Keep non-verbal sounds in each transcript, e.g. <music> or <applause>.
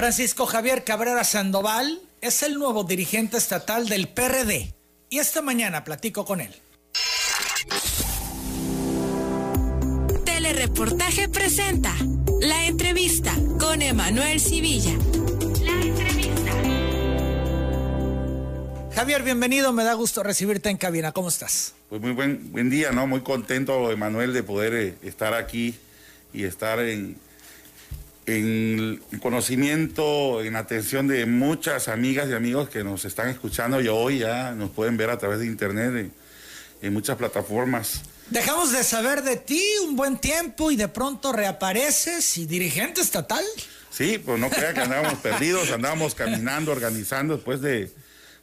Francisco Javier Cabrera Sandoval es el nuevo dirigente estatal del PRD y esta mañana platico con él. Telereportaje presenta la entrevista con Emanuel Civilla. La entrevista. Javier, bienvenido, me da gusto recibirte en cabina. ¿Cómo estás? Pues muy buen, buen día, ¿no? Muy contento, Emanuel, de poder eh, estar aquí y estar en, en conocimiento, en atención de muchas amigas y amigos que nos están escuchando y hoy ya nos pueden ver a través de internet en, muchas plataformas. Dejamos de saber de ti un buen tiempo y de pronto reapareces y dirigente estatal. Sí, pues no crea que andábamos <laughs> perdidos, andábamos caminando, organizando después de,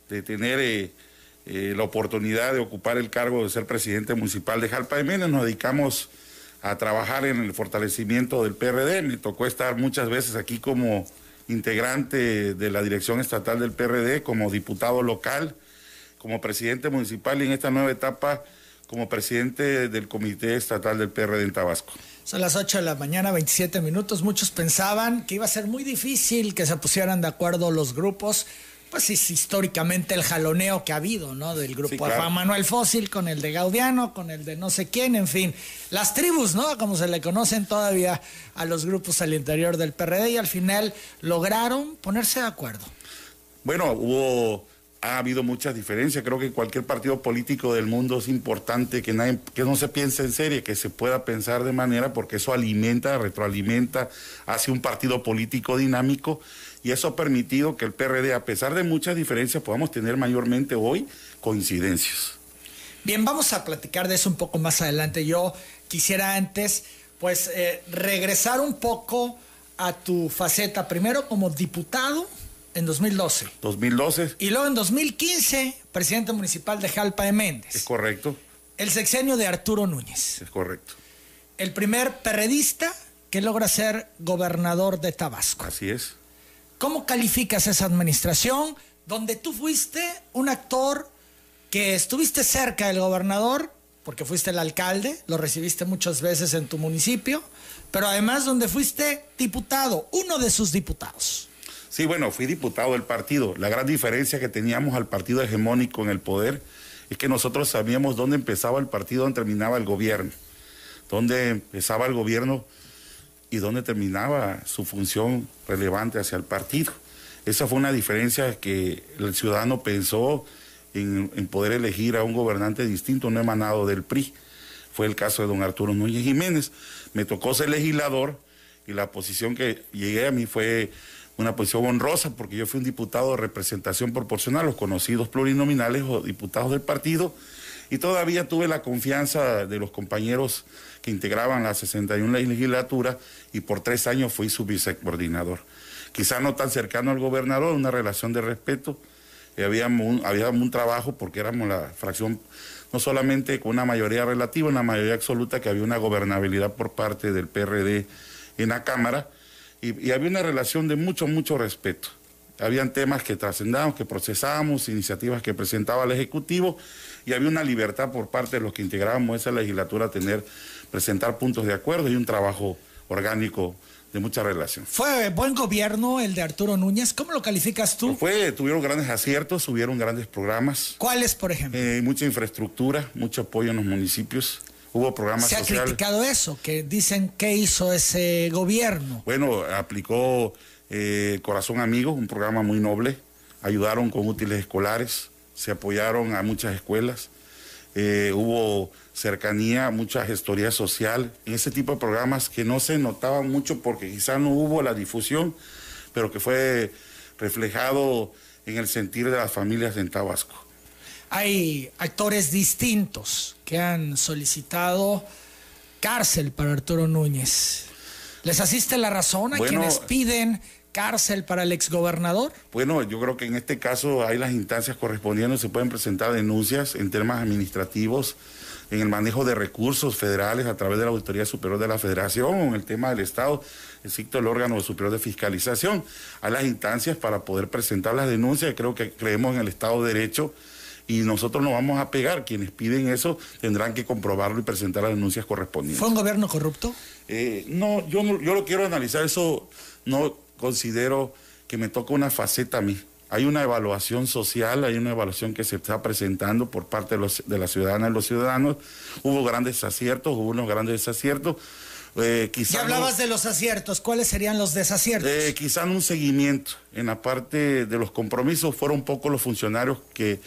tener eh, eh, la oportunidad de ocupar el cargo de ser presidente municipal de Jalpa de Menes. Nos dedicamos a trabajar en el fortalecimiento del PRD. Me tocó estar muchas veces aquí como integrante de la dirección estatal del PRD, como diputado local, como presidente municipal y en esta nueva etapa como presidente del Comité Estatal del PRD en Tabasco. Son las 8 de la mañana, 27 minutos. Muchos pensaban que iba a ser muy difícil que se pusieran de acuerdo los grupos pues es históricamente el jaloneo que ha habido, ¿no? Del grupo Juan Manuel Fósil con el de Gaudiano, con el de no sé quién, en fin. Las tribus, ¿no? Como se le conocen todavía a los grupos al interior del PRD y al final lograron ponerse de acuerdo. Bueno, hubo, ha habido muchas diferencias. Creo que cualquier partido político del mundo es importante que, nadie, que no se piense en serie, que se pueda pensar de manera, porque eso alimenta, retroalimenta, hace un partido político dinámico y eso ha permitido que el PRD, a pesar de muchas diferencias, podamos tener mayormente hoy coincidencias. Bien, vamos a platicar de eso un poco más adelante. Yo quisiera antes, pues, eh, regresar un poco a tu faceta, primero como diputado en 2012. 2012. Y luego en 2015, presidente municipal de Jalpa de Méndez. Es correcto. El sexenio de Arturo Núñez. Es correcto. El primer perredista que logra ser gobernador de Tabasco. Así es. ¿Cómo calificas esa administración donde tú fuiste un actor que estuviste cerca del gobernador, porque fuiste el alcalde, lo recibiste muchas veces en tu municipio, pero además donde fuiste diputado, uno de sus diputados? Sí, bueno, fui diputado del partido. La gran diferencia que teníamos al partido hegemónico en el poder es que nosotros sabíamos dónde empezaba el partido, dónde terminaba el gobierno. Dónde empezaba el gobierno y dónde terminaba su función relevante hacia el partido. Esa fue una diferencia que el ciudadano pensó en, poder elegir a un gobernante distinto, no emanado del PRI. Fue el caso de don Arturo Núñez Jiménez. Me tocó ser legislador y la posición que llegué a mí fue una posición honrosa porque yo fui un diputado de representación proporcional, los conocidos plurinominales o diputados del partido, y todavía tuve la confianza de los compañeros que integraban la 61 legislatura y por tres años fui su vicecoordinador. Quizá no tan cercano al gobernador, una relación de respeto. Y habíamos un, un trabajo porque éramos la fracción, no solamente con una mayoría relativa, una mayoría absoluta, que había una gobernabilidad por parte del PRD en la Cámara, y, y había una relación de mucho, mucho respeto. Habían temas que trascendábamos, que procesábamos, iniciativas que presentaba el Ejecutivo, y había una libertad por parte de los que integrábamos esa legislatura a tener, presentar puntos de acuerdo y un trabajo orgánico de mucha relación. ¿Fue buen gobierno el de Arturo Núñez? ¿Cómo lo calificas tú? fue, tuvieron grandes aciertos, tuvieron grandes programas. ¿Cuáles, por ejemplo? Eh, mucha infraestructura, mucho apoyo en los municipios. Hubo programas sociales. Se ha criticado eso, que dicen que hizo ese gobierno. Bueno, aplicó eh, Corazón Amigo, un programa muy noble. Ayudaron con útiles escolares, se apoyaron a muchas escuelas, eh, hubo cercanía, mucha gestoría social, en ese tipo de programas que no se notaban mucho porque quizá no hubo la difusión, pero que fue reflejado en el sentir de las familias en Tabasco. Hay actores distintos que han solicitado cárcel para Arturo Núñez. ¿Les asiste la razón a quienes piden cárcel para el exgobernador? Bueno, yo creo que en este caso hay las instancias correspondientes, se pueden presentar denuncias en temas administrativos, en el manejo de recursos federales a través de la Auditoría Superior de la Federación o en el tema del Estado, existe el órgano superior de fiscalización. Hay las instancias para poder presentar las denuncias, creo que creemos en el Estado de Derecho y nosotros nos vamos a pegar. Quienes piden eso tendrán que comprobarlo y presentar las denuncias correspondientes. ¿Fue un gobierno corrupto? Eh, no, yo no, yo lo quiero analizar eso no considero que me toca una faceta a mí. Hay una evaluación social, hay una evaluación que se está presentando por parte de, los, de la ciudadana y los ciudadanos. Hubo grandes aciertos, hubo unos grandes desaciertos. Eh, ya hablabas de los aciertos, ¿cuáles serían los desaciertos? Eh, quizá un seguimiento. En la parte de los compromisos fueron un poco los funcionarios que,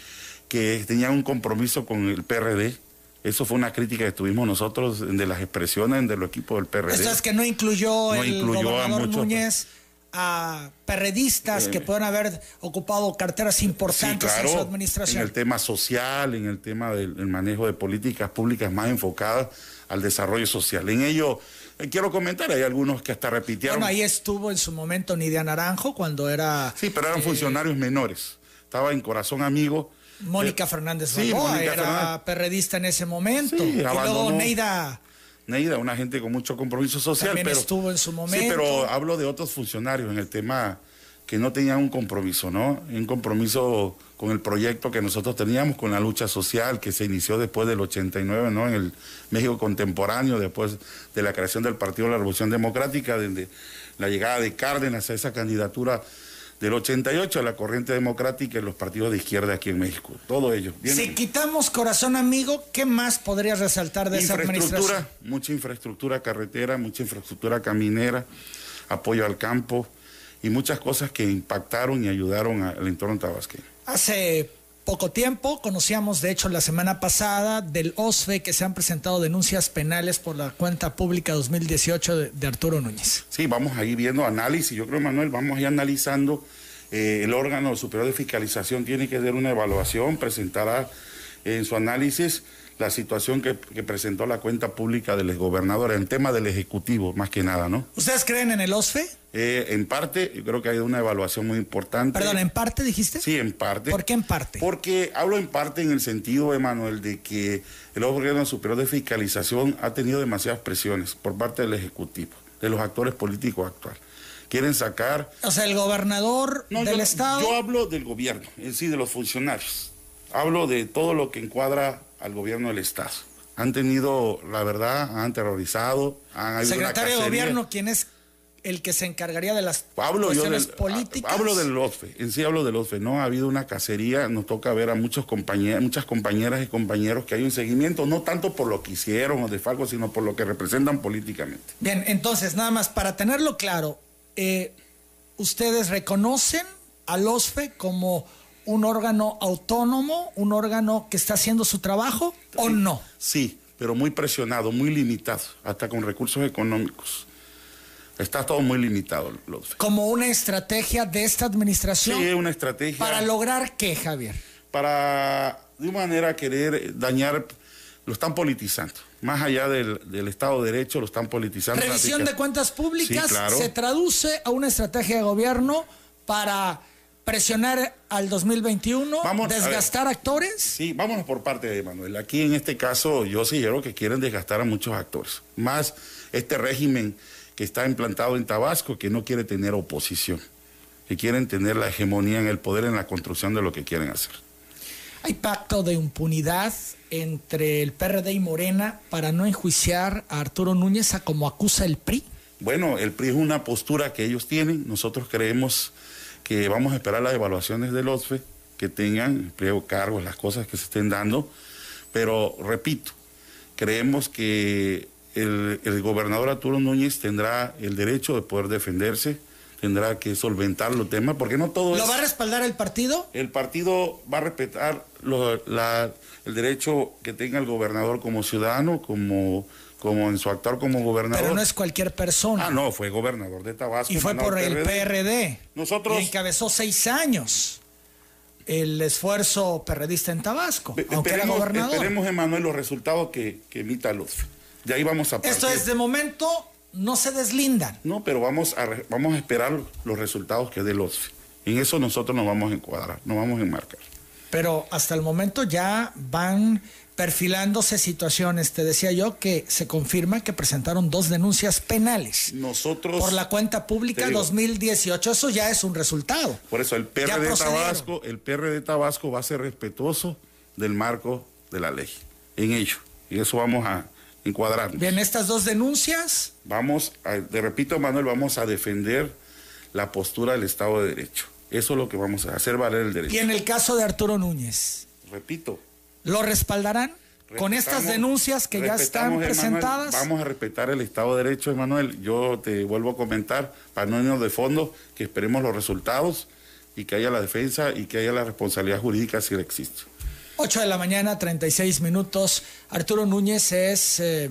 que tenían un compromiso con el PRD. Eso fue una crítica que tuvimos nosotros de las expresiones del equipo del PRD. Esto es que no incluyó el gobernador Núñez a perredistas que eh, puedan haber ocupado carteras importantes en su administración. En el tema social, en el tema del manejo de políticas públicas más enfocadas al desarrollo social. En ello eh, quiero comentar, hay algunos que hasta repitieron. Bueno, ahí estuvo en su momento Nidia Naranjo cuando era... Sí, pero eran eh, funcionarios menores. Estaba en Corazón Amigo. Mónica Fernández sí, era perredista en ese momento. Sí, y luego Neida... Neida, una gente con mucho compromiso social. También estuvo en su momento. Sí, pero hablo de otros funcionarios en el tema que no tenían un compromiso, ¿no? Un compromiso con el proyecto que nosotros teníamos, con la lucha social que se inició después del 89, ¿no? En el México contemporáneo, después de la creación del Partido de la Revolución Democrática, desde la llegada de Cárdenas a esa candidatura del 88 a la corriente democrática y los partidos de izquierda aquí en México. Todo ello. si quitamos corazón amigo, ¿qué más podrías resaltar de esa administración? Mucha infraestructura carretera, mucha infraestructura caminera, apoyo al campo, y muchas cosas que impactaron y ayudaron al entorno tabasqueño. Hace poco tiempo, conocíamos de hecho la semana pasada del OSFE que se han presentado denuncias penales por la cuenta pública 2018 de, Arturo Núñez. Sí, vamos a ir viendo análisis, yo creo Manuel, vamos a ir analizando, eh, el órgano superior de fiscalización tiene que hacer una evaluación, presentará en su análisis la situación que, presentó la cuenta pública del gobernador en tema del Ejecutivo, más que nada, ¿no? ¿Ustedes creen en el OSFE? Eh, en parte, yo creo que hay una evaluación muy importante. Perdón, ¿en parte dijiste? Sí, en parte. ¿Por qué en parte? Porque hablo en parte en el sentido, Emanuel, de que el órgano superior de fiscalización ha tenido demasiadas presiones por parte del Ejecutivo, de los actores políticos actuales quieren sacar. O sea, el gobernador del Estado. Yo hablo del gobierno, en sí, de los funcionarios. Hablo de todo lo que encuadra al gobierno del Estado. Han tenido, la verdad, han terrorizado, han Secretario de Gobierno, ¿quién es el que se encargaría de las cuestiones políticas? Hablo del OSFE, en sí hablo del OSFE, no ha habido una cacería, nos toca ver a muchos compañeros, muchas compañeras y compañeros que hay un seguimiento, no tanto por lo que hicieron o de falco, sino por lo que representan políticamente. Bien, entonces, nada más, para tenerlo claro, eh, ¿ustedes reconocen al OSFE como un órgano autónomo, un órgano que está haciendo su trabajo o no? Sí, pero muy presionado, muy limitado, hasta con recursos económicos. Está todo muy limitado. Como una estrategia de esta administración. Sí, una estrategia. ¿Para lograr qué, Javier? Para, de una manera, querer dañar, lo están politizando. Más allá del, Estado de Derecho, lo están politizando. Revisión de cuentas públicas se traduce a una estrategia de gobierno para presionar al 2021, vamos, desgastar actores? Sí, vámonos por parte de Manuel. Aquí en este caso yo sí creo que quieren desgastar a muchos actores. Más este régimen que está implantado en Tabasco que no quiere tener oposición, que quieren tener la hegemonía en el poder en la construcción de lo que quieren hacer. ¿Hay pacto de impunidad entre el PRD y Morena para no enjuiciar a Arturo Núñez a como acusa el PRI? Bueno, el PRI es una postura que ellos tienen. Nosotros creemos que vamos a esperar las evaluaciones del OSFE, que tengan empleo, cargos, las cosas que se estén dando, pero repito, creemos que el, gobernador Arturo Núñez tendrá el derecho de poder defenderse, tendrá que solventar los temas, porque no todo ¿Lo va a respaldar el partido? El partido va a respetar el derecho que tenga el gobernador como ciudadano, como como en su actuar como gobernador. Pero no es cualquier persona. Ah, no, fue gobernador de Tabasco. Y fue por el PRD. Nosotros. Y encabezó seis años el esfuerzo perredista en Tabasco, aunque era gobernador. Esperemos, Emanuel, los resultados que, emita Luz. De ahí vamos a partir. Esto es de momento, no se deslindan. No, pero vamos a, vamos a esperar los resultados que dé Luz. En eso nosotros nos vamos a encuadrar, nos vamos a enmarcar. Pero hasta el momento ya van perfilándose situaciones. Te decía yo que se confirma que presentaron dos denuncias penales. Nosotros. Por la cuenta pública 2018. Eso ya es un resultado. Por eso el PR de Tabasco, el PR de Tabasco va a ser respetuoso del marco de la ley. En ello. Y eso vamos a encuadrar. Bien, estas dos denuncias. Vamos, a, te repito, Manuel, vamos a defender la postura del Estado de Derecho. Eso es lo que vamos a hacer valer el derecho. Y en el caso de Arturo Núñez. Repito. ¿Lo respaldarán? Con estas denuncias que ya están presentadas. vamos a respetar el Estado de Derecho, Emanuel. Yo te vuelvo a comentar, para no irnos de fondo, que esperemos los resultados y que haya la defensa y que haya la responsabilidad jurídica si existe. 8 de la mañana, 36 minutos. Arturo Núñez es eh,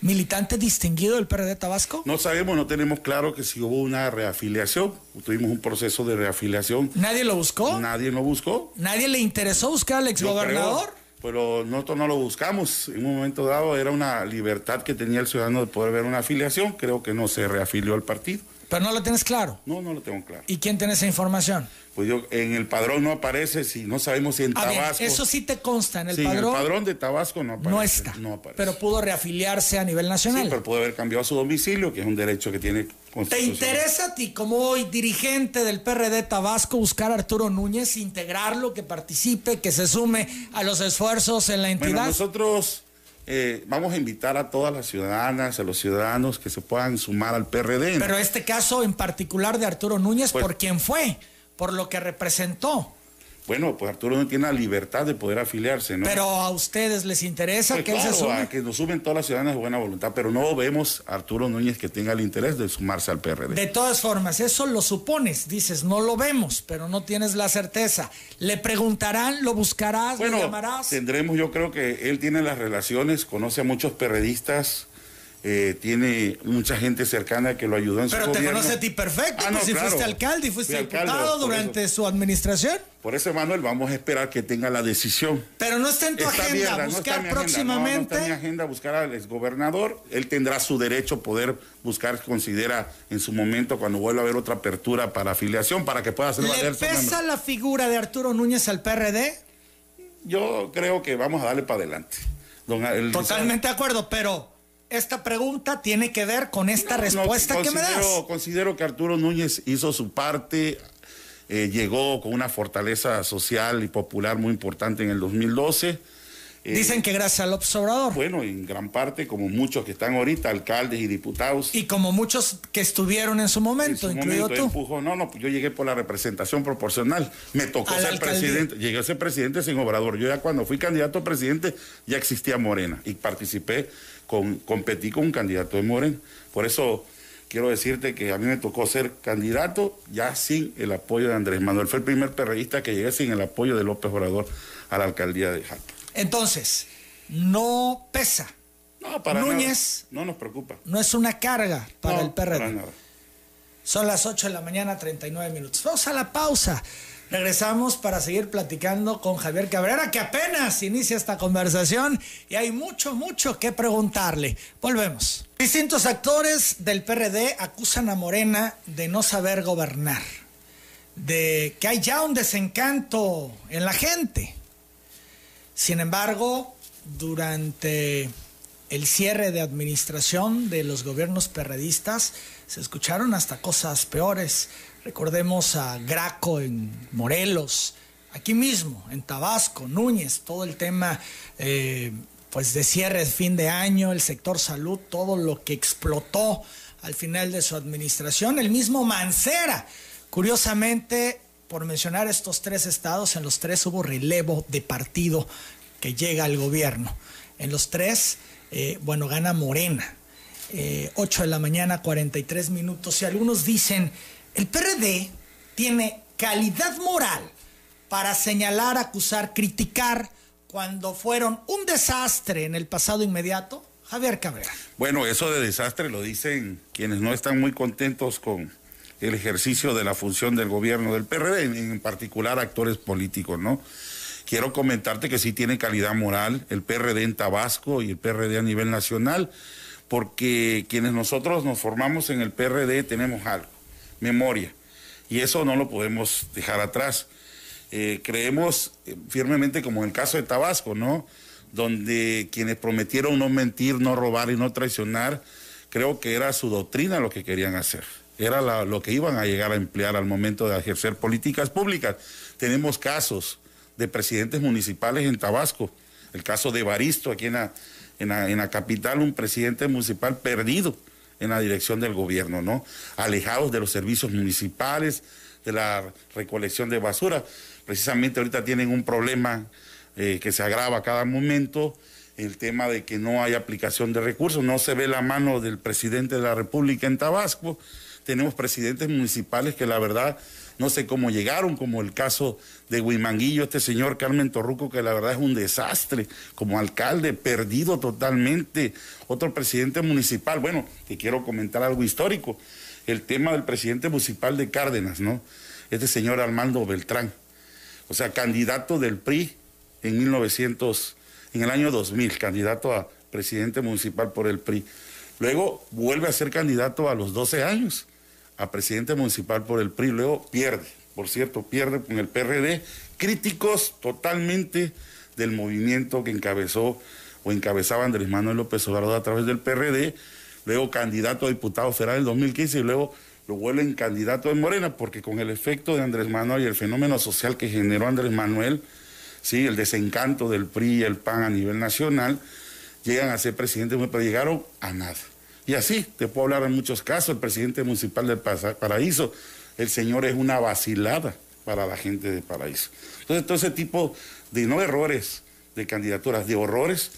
militante distinguido del PRD Tabasco. No sabemos, no tenemos claro que si hubo una reafiliación. Tuvimos un proceso de reafiliación. ¿Nadie lo buscó? Nadie lo buscó. ¿Nadie le interesó buscar al exgobernador? pero nosotros no lo buscamos. En un momento dado era una libertad que tenía el ciudadano de poder ver una afiliación. Creo que no se reafilió al partido. Pero no lo tienes claro. No, no lo tengo claro. ¿Y quién tiene esa información? Pues yo, en el padrón no aparece, si no sabemos si en ah, Tabasco. eso sí te consta, en el padrón. En el padrón de Tabasco no aparece. No está. No aparece. Pero pudo reafiliarse a nivel nacional. Sí, pero pudo haber cambiado su domicilio, que es un derecho que tiene ¿Te interesa a ti, como hoy dirigente del PRD Tabasco, buscar a Arturo Núñez, integrarlo, que participe, que se sume a los esfuerzos en la entidad? Bueno, nosotros eh, vamos a invitar a todas las ciudadanas, a los ciudadanos que se puedan sumar al PRD. Pero este caso en particular de Arturo Núñez, pues ¿por quién fue? Por lo que representó. Bueno, pues Arturo no tiene la libertad de poder afiliarse, ¿no? Pero a ustedes les interesa pues que él se sume. que nos sumen todas las ciudadanas de buena voluntad, pero no vemos a Arturo Núñez que tenga el interés de sumarse al PRD. De todas formas, eso lo supones, dices, no lo vemos, pero no tienes la certeza. ¿Le preguntarán, lo buscarás, bueno, lo llamarás? Tendremos, yo creo que él tiene las relaciones, conoce a muchos perredistas eh, tiene mucha gente cercana que lo ayudó en Pero su te conoce a ti perfecto, ah, pues si fuiste alcalde y fuiste diputado durante su administración. Por eso, Manuel, vamos a esperar que tenga la decisión. Pero no está en tu agenda buscar próximamente. No, está en mi agenda buscar al exgobernador. Él tendrá su derecho poder buscar, considera en su momento, cuando vuelva a haber otra apertura para afiliación, para que pueda hacer ¿Le pesa la figura de Arturo Núñez al PRD? Yo creo que vamos a darle para adelante. Totalmente de acuerdo, pero esta pregunta tiene que ver con esta respuesta que me das. Considero que Arturo Núñez hizo su parte, eh, llegó con una fortaleza social y popular muy importante en el 2012. Eh, Dicen que gracias al observador. Bueno, en gran parte, como muchos que están ahorita, alcaldes y diputados. Y como muchos que estuvieron en su momento, incluido tú. no, no, pues yo llegué por la representación proporcional. Me tocó ser presidente. Llegué a ser presidente sin obrador. Yo ya cuando fui candidato a presidente ya existía Morena y participé con, competí con un candidato de Morena. Por eso quiero decirte que a mí me tocó ser candidato ya sin el apoyo de Andrés Manuel. Fue el primer perreísta que llegué sin el apoyo de López Obrador a la alcaldía de Jalpa. Entonces, no pesa. No, para Núñez. No nos preocupa. No es una carga para el PRD. Son las 8 de la mañana, 39 minutos. Vamos a la pausa. Regresamos para seguir platicando con Javier Cabrera, que apenas inicia esta conversación y hay mucho, mucho que preguntarle. Volvemos. Distintos actores del PRD acusan a Morena de no saber gobernar, de que hay ya un desencanto en la gente. Sin embargo, durante el cierre de administración de los gobiernos perredistas, se escucharon hasta cosas peores Recordemos a Graco en Morelos, aquí mismo, en Tabasco, Núñez, todo el tema eh, pues de cierre de fin de año, el sector salud, todo lo que explotó al final de su administración, el mismo Mancera. Curiosamente, por mencionar estos tres estados, en los tres hubo relevo de partido que llega al gobierno. En los tres, eh, bueno, gana Morena. 8 eh, de la mañana, 43 minutos. Y algunos dicen, el PRD tiene calidad moral para señalar, acusar, criticar cuando fueron un desastre en el pasado inmediato? Javier Cabrera. Bueno, eso de desastre lo dicen quienes no están muy contentos con el ejercicio de la función del gobierno del PRD, en particular actores políticos, ¿no? Quiero comentarte que sí tiene calidad moral el PRD en Tabasco y el PRD a nivel nacional, porque quienes nosotros nos formamos en el PRD tenemos algo memoria. Y eso no lo podemos dejar atrás. Eh, creemos eh, firmemente, como en el caso de Tabasco, ¿no? Donde quienes prometieron no mentir, no robar y no traicionar, creo que era su doctrina lo que querían hacer. Era lo que iban a llegar a emplear al momento de ejercer políticas públicas. Tenemos casos de presidentes municipales en Tabasco. El caso de Baristo, aquí en la, en la capital, un presidente municipal perdido en la dirección del gobierno, ¿no? Alejados de los servicios municipales, de la recolección de basura. Precisamente ahorita tienen un problema eh, que se agrava a cada momento, el tema de que no hay aplicación de recursos, no se ve la mano del presidente de la República en Tabasco. Tenemos presidentes municipales que la verdad no sé cómo llegaron, como el caso de Huimanguillo, este señor Carmen Torruco, que la verdad es un desastre, como alcalde, perdido totalmente. Otro presidente municipal, bueno, te quiero comentar algo histórico, el tema del presidente municipal de Cárdenas, ¿no? Este señor Armando Beltrán, o sea, candidato del PRI en 1900, en el año 2000, candidato a presidente municipal por el PRI. Luego vuelve a ser candidato a los 12 años a presidente municipal por el PRI, luego pierde, por cierto, pierde con el PRD, críticos totalmente del movimiento que encabezó o encabezaba Andrés Manuel López Obrador a través del PRD, luego candidato a diputado federal en 2015 y luego lo vuelven candidato de Morena, porque con el efecto de Andrés Manuel y el fenómeno social que generó Andrés Manuel, sí, el desencanto del PRI y el PAN a nivel nacional, llegan a ser presidente, pero llegaron a nada. Y así, te puedo hablar en muchos casos, el presidente municipal del Paraíso, el señor es una vacilada para la gente de Paraíso. Entonces, todo ese tipo de no errores de candidaturas, de horrores,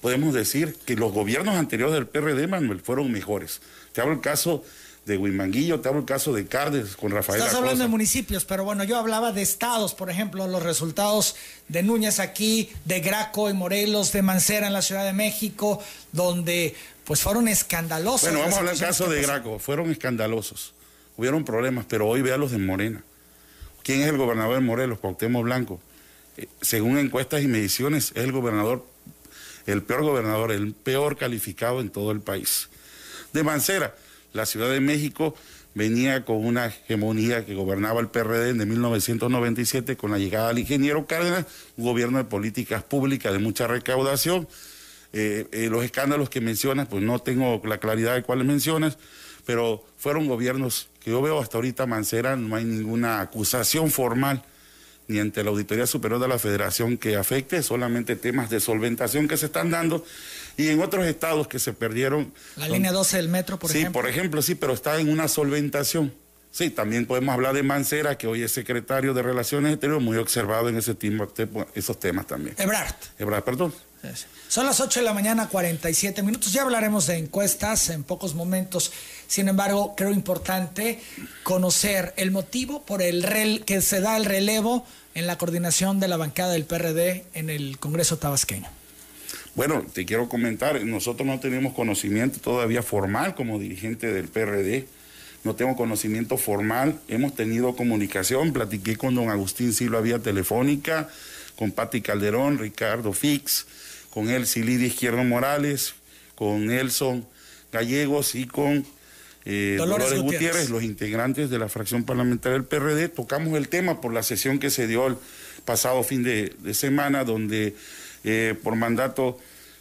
podemos decir que los gobiernos anteriores del PRD, Manuel, fueron mejores. Te hablo el caso de Huimanguillo, te hablo el caso de Cárdenas con Rafael. Estás hablando de municipios, pero bueno, yo hablaba de estados, por ejemplo, los resultados de Núñez aquí, de Graco y Morelos, de Mancera en la Ciudad de México, donde pues fueron escandalosos. Bueno, vamos a hablar del caso de Graco, fueron escandalosos. Hubieron problemas, pero hoy vea los de Morena. ¿Quién es el gobernador de Morelos? Cuauhtémoc Blanco. Eh, según encuestas y mediciones, es el gobernador, el peor gobernador, el peor calificado en todo el país. De Mancera, la Ciudad de México venía con una hegemonía que gobernaba el PRD de 1997 con la llegada del ingeniero Cárdenas, un gobierno de políticas públicas de mucha recaudación eh, eh, los escándalos que mencionas, pues no tengo la claridad de cuáles mencionas, pero fueron gobiernos que yo veo hasta ahorita Mancera, no hay ninguna acusación formal ni ante la Auditoría Superior de la Federación que afecte, solamente temas de solventación que se están dando y en otros estados que se perdieron. La línea 12 del metro, por ejemplo. Sí, por ejemplo, sí, pero está en una solventación. Sí, también podemos hablar de Mancera, que hoy es secretario de Relaciones Exteriores, muy observado en ese esos temas también. Ebrard. Ebrard, perdón. Son las 8 de la mañana, 47 minutos. Ya hablaremos de encuestas en pocos momentos. Sin embargo, creo importante conocer el motivo por el rel que se da el relevo en la coordinación de la bancada del PRD en el Congreso tabasqueño. Bueno, te quiero comentar, nosotros no tenemos conocimiento todavía formal como dirigente del PRD, no tengo conocimiento formal, hemos tenido comunicación, platiqué con don Agustín Silva vía telefónica, con Patti Calderón, Ricardo Fix, con el Lidia Izquierdo Morales, con Nelson Gallegos y con eh, Dolores, Gutiérrez. los integrantes de la fracción parlamentaria del PRD. Tocamos el tema por la sesión que se dio el pasado fin de, semana, donde eh, por mandato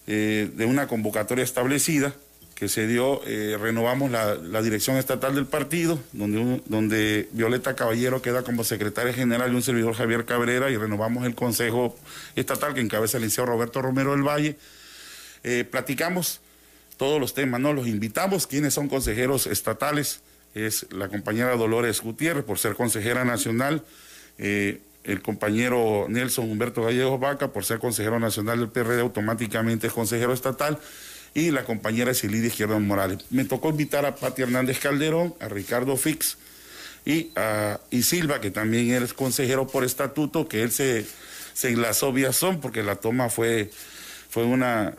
eh, de una convocatoria establecida que se dio, renovamos la, dirección estatal del partido, donde, donde Violeta Caballero queda como secretaria general y un servidor Javier Cabrera, y renovamos el Consejo Estatal que encabeza el licenciado Roberto Romero del Valle. platicamos todos los temas, ¿no? Los invitamos, quienes son consejeros estatales, es la compañera Dolores Gutiérrez, por ser consejera nacional, eh, el compañero Nelson Humberto Gallegos Vaca, por ser consejero nacional del PRD, automáticamente es consejero estatal, y la compañera Silvia Izquierdo Morales. Me tocó invitar a Pati Hernández Calderón, a Ricardo Fix y a y Silva, que también es consejero por estatuto, que él se, se enlazó vía porque la toma fue, fue una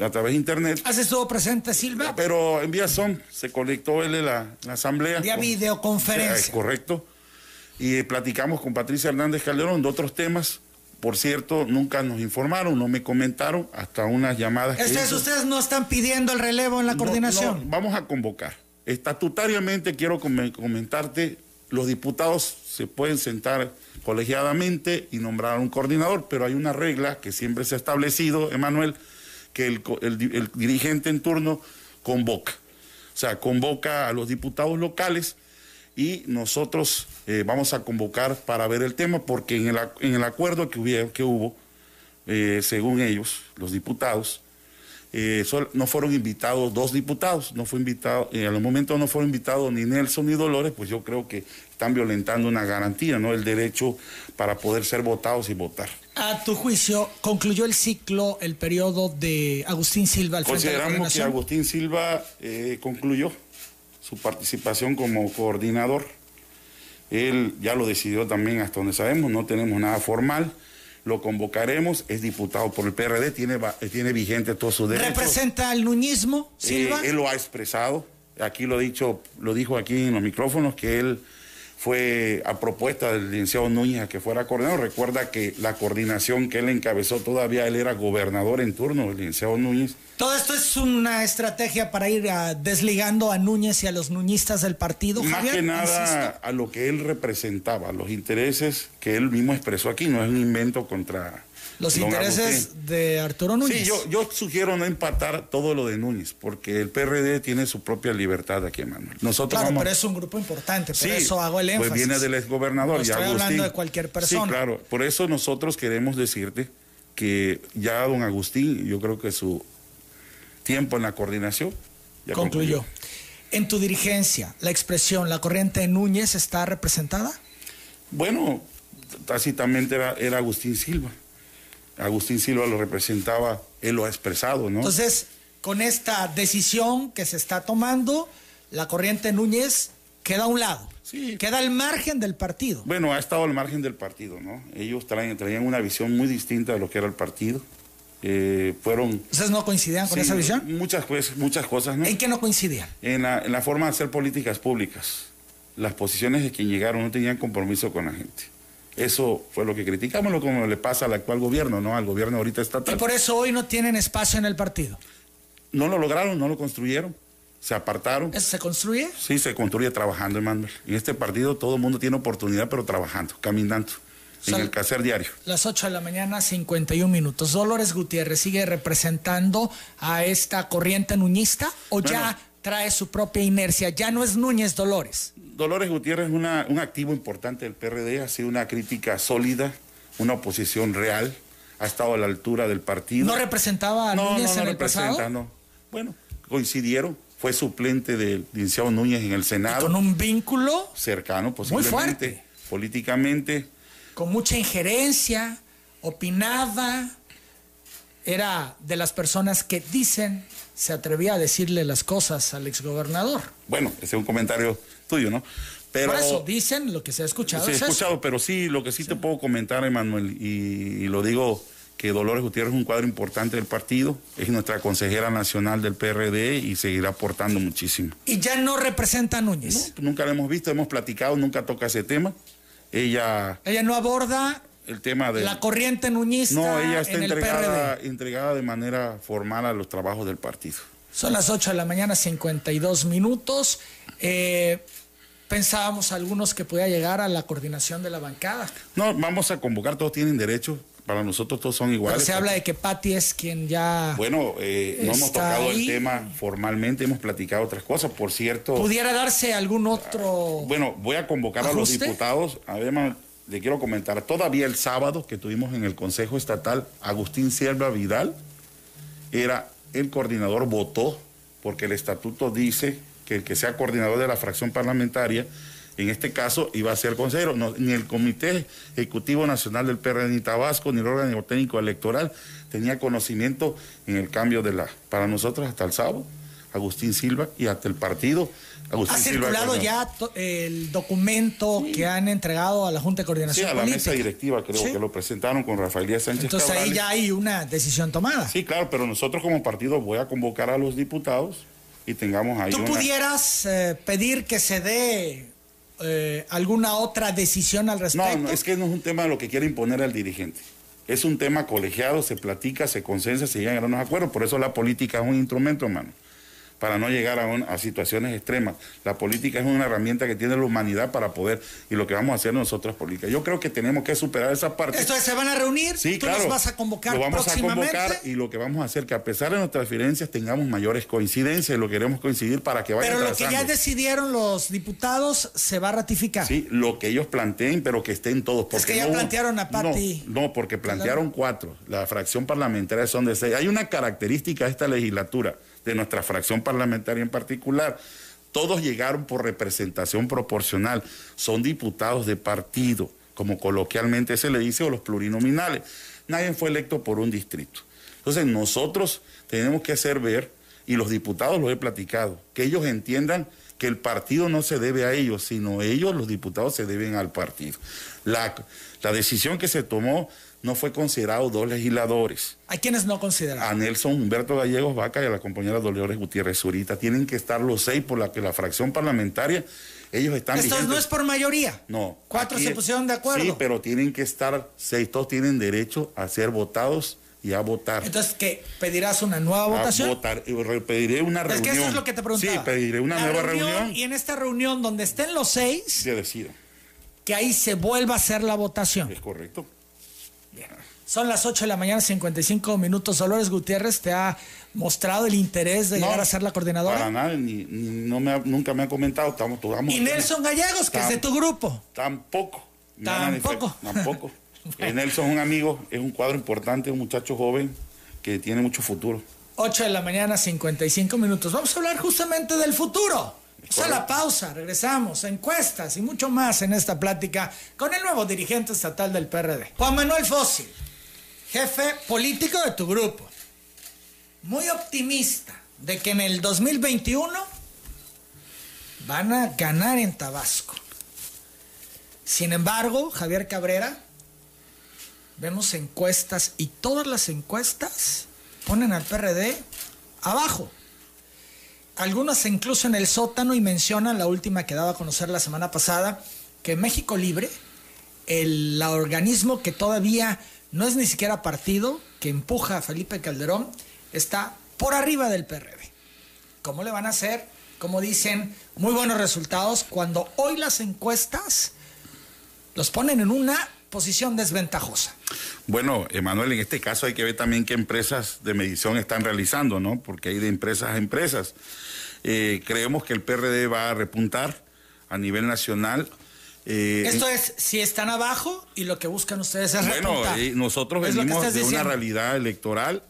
a través de internet. ¿Has estado presente, Silva? Pero en vía se conectó él en la, asamblea. Vía videoconferencia. Es correcto. Y platicamos con Patricia Hernández Calderón de otros temas. Por cierto, nunca nos informaron, no me comentaron hasta unas llamadas. que ustedes no están pidiendo el relevo en la coordinación. vamos a convocar. Estatutariamente quiero comentarte, los diputados se pueden sentar colegiadamente y nombrar un coordinador, pero hay una regla que siempre se ha establecido, Emanuel, que el, dirigente en turno convoca. O sea, convoca a los diputados locales y nosotros eh, vamos a convocar para ver el tema, porque en el, en el acuerdo que, hubo, que hubo eh, según ellos, los diputados, eh, no fueron invitados dos diputados, no fue invitado, en el momento no fueron invitados ni Nelson ni Dolores, pues yo creo que están violentando una garantía, ¿no? El derecho para poder ser votados y votar. A tu juicio, ¿concluyó el ciclo, el periodo de Agustín Silva al frente Consideramos que Agustín Silva eh, concluyó su participación como coordinador. Él ya lo decidió también hasta donde sabemos, no tenemos nada formal lo convocaremos, es diputado por el PRD, tiene, tiene vigente todo su derecho. ¿Representa al nuñismo, eh, Silva? él lo ha expresado, aquí lo, dicho, lo dijo aquí en los micrófonos, que él fue a propuesta del licenciado Núñez a que fuera coordinador. Recuerda que la coordinación que él encabezó todavía, él era gobernador en turno, el licenciado Núñez. Todo esto es una estrategia para ir desligando a Núñez y a los nuñistas del partido. Más que nada a lo que él representaba, los intereses que él mismo expresó aquí, no es un invento contra los intereses de Arturo Núñez. Sí, yo, yo sugiero no empatar todo lo de Núñez, porque el PRD tiene su propia libertad aquí, Manuel. Nosotros claro, pero es un grupo importante, por eso hago el énfasis. Pues viene del exgobernador. No estoy hablando de cualquier persona. Sí, claro. Por eso nosotros queremos decirte que ya don Agustín, yo creo que su tiempo en la coordinación ya concluyó. En tu dirigencia, la expresión, la corriente Núñez está representada? Bueno, tácitamente era, era Agustín Silva. Agustín Silva lo representaba, él lo ha expresado, ¿no? Entonces, con esta decisión que se está tomando, la corriente Núñez queda a un lado. Sí. Queda al margen del partido. Bueno, ha estado al margen del partido, ¿no? Ellos traían, traían una visión muy distinta de lo que era el partido. Eh, fueron... ¿Ustedes no coincidían con esa visión? Muchas, pues, muchas cosas, ¿no? ¿En qué no coincidían? En la, en la forma de hacer políticas públicas. Las posiciones de quien llegaron no tenían compromiso con la gente. Eso fue lo que criticamos, lo como le pasa al actual gobierno, ¿no? Al gobierno ahorita estatal. Y por eso hoy no tienen espacio en el partido. No lo lograron, no lo construyeron, se apartaron. ¿Eso se construye? Sí, se construye trabajando, Emanuel. En este partido todo el mundo tiene oportunidad, pero trabajando, caminando. en el quehacer diario. Las 8 de la mañana, 51 minutos. ¿Dolores Gutiérrez sigue representando a esta corriente nuñista o ya trae su propia inercia? Ya no es Núñez Dolores. Dolores Gutiérrez es un activo importante del PRD, ha sido una crítica sólida, una oposición real, ha estado a la altura del partido. ¿No representaba a Núñez en el pasado? No, bueno, coincidieron, fue suplente del licenciado Núñez en el Senado. con un vínculo cercano, posiblemente, muy fuerte. políticamente. Con mucha injerencia, opinaba, era de las personas que dicen, se atrevía a decirle las cosas al exgobernador. Bueno, ese es un comentario ¿no? Pero, Por eso dicen lo que se ha escuchado. Se ha escuchado, pero sí, lo que sí, te puedo comentar, Emanuel, y, lo digo que Dolores Gutiérrez es un cuadro importante del partido, es nuestra consejera nacional del PRD y seguirá aportando muchísimo. ¿Y ya no representa a Núñez? nunca la hemos visto, hemos platicado, nunca toca ese tema. Ella... Ella no aborda el tema de... La corriente nuñista No, ella está entregada, entregada de manera formal a los trabajos del partido. Son las 8 de la mañana, 52 minutos. Eh, pensábamos algunos que podía llegar a la coordinación de la bancada. No, vamos a convocar, todos tienen derecho, para nosotros todos son iguales. se habla de que Patti es quien ya. Bueno, eh, no hemos tocado el tema formalmente, hemos platicado otras cosas, por cierto. ¿Pudiera darse algún otro. Bueno, voy a convocar a los diputados. Además, le quiero comentar, todavía el sábado que tuvimos en el Consejo Estatal, Agustín Sierra Vidal era el coordinador, votó, porque el estatuto dice que el que sea coordinador de la fracción parlamentaria, en este caso iba a ser consejero, ni el Comité Ejecutivo Nacional del PRD ni Tabasco, ni el órgano técnico electoral tenía conocimiento en el cambio de la, para nosotros hasta el sábado, Agustín Silva y hasta el partido. Agustín ¿Ha circulado ya el documento que han entregado a la Junta de Coordinación? Sí, a la mesa directiva creo que lo presentaron con Rafael Díaz Sánchez. Entonces ahí ya hay una decisión tomada. Sí, claro, pero nosotros como partido voy a convocar a los diputados y tengamos ahí. ¿Tú pudieras eh, pedir que se dé eh, alguna otra decisión al respecto? No, es que no es un tema de lo que quiere imponer al dirigente. Es un tema colegiado, se platica, se consensa, se llegan a unos acuerdos. Por eso la política es un instrumento, hermano. Para no llegar a, a, situaciones extremas. La política es una herramienta que tiene la humanidad para poder, y lo que vamos a hacer nosotros política. Yo creo que tenemos que superar esa parte. ¿Esto se van a reunir? Sí, ¿Tú claro. los vas a convocar Lo vamos a convocar y lo que vamos a hacer que a pesar de nuestras diferencias tengamos mayores coincidencias y lo queremos coincidir para que vaya Pero lo que ya decidieron los diputados se va a ratificar. Sí, lo que ellos planteen, pero que estén todos. Porque que ya no- plantearon a Pati. No, no, porque plantearon cuatro. La fracción parlamentaria son de seis. Hay una característica de esta legislatura, de nuestra fracción parlamentaria en particular. Todos llegaron por representación proporcional. Son diputados de partido, como coloquialmente se le dice, o los plurinominales. Nadie fue electo por un distrito. Entonces nosotros tenemos que hacer ver, y los diputados lo he platicado, que ellos entiendan que el partido no se debe a ellos, sino ellos, los diputados, se deben al partido. La, la decisión que se tomó no fue considerado dos legisladores. Hay quienes no A consideran. Nelson Humberto Gallegos Vaca y a la compañera Dolores Gutiérrez Zurita. Tienen que estar los seis por la que la fracción parlamentaria, ellos están Esto vigentes. no es por mayoría. No. Cuatro se es- pusieron de acuerdo. Sí, pero tienen que estar seis. Todos tienen derecho a ser votados y a votar. Entonces, ¿qué? ¿Pedirás una nueva a votación? votar. Y re- Pediré una Es reunión. que eso es lo que te preguntaba. Sí, pediré una La nueva reunión. Y en esta reunión donde estén los seis, Se decida. que ahí se vuelva a hacer la votación. Es correcto. Son las 8 de la mañana, 55 minutos. Dolores Gutiérrez te ha mostrado el interés de No, llegar a ser la coordinadora. Para nada, ni, ni- no me ha- nunca me ha comentado. Estamos, estamos Y Nelson Gallegos, que es de tu grupo. Tampoco. Han Tampoco. Tampoco. <laughs> Eh, Nelson es un amigo, es un cuadro importante, un muchacho joven que tiene mucho futuro. 8 de la mañana, 55 minutos. Vamos a hablar justamente del futuro. Vamos a la pausa, regresamos, encuestas y mucho más en esta plática con el nuevo dirigente estatal del PRD, Juan Manuel Fósil, jefe político de tu grupo. Muy optimista de que en el 2021 van a ganar en Tabasco. Sin embargo, Javier Cabrera, vemos encuestas y todas las encuestas ponen al PRD abajo. Algunas incluso en el sótano y mencionan la última que daba a conocer la semana pasada, que México Libre, el la organismo que todavía no es ni siquiera partido, que empuja a Felipe Calderón, está por arriba del PRD. ¿Cómo le van a hacer? Como dicen, muy buenos resultados cuando hoy las encuestas los ponen en una posición desventajosa. Bueno, Emanuel, en este caso hay que ver también qué empresas de medición están realizando, ¿no? Porque hay de empresas a empresas. Eh, creemos que el PRD va a repuntar a nivel nacional. Eh, Esto es si están abajo y lo que buscan ustedes es Bueno, repuntar. eh, nosotros Es venimos de una realidad electoral.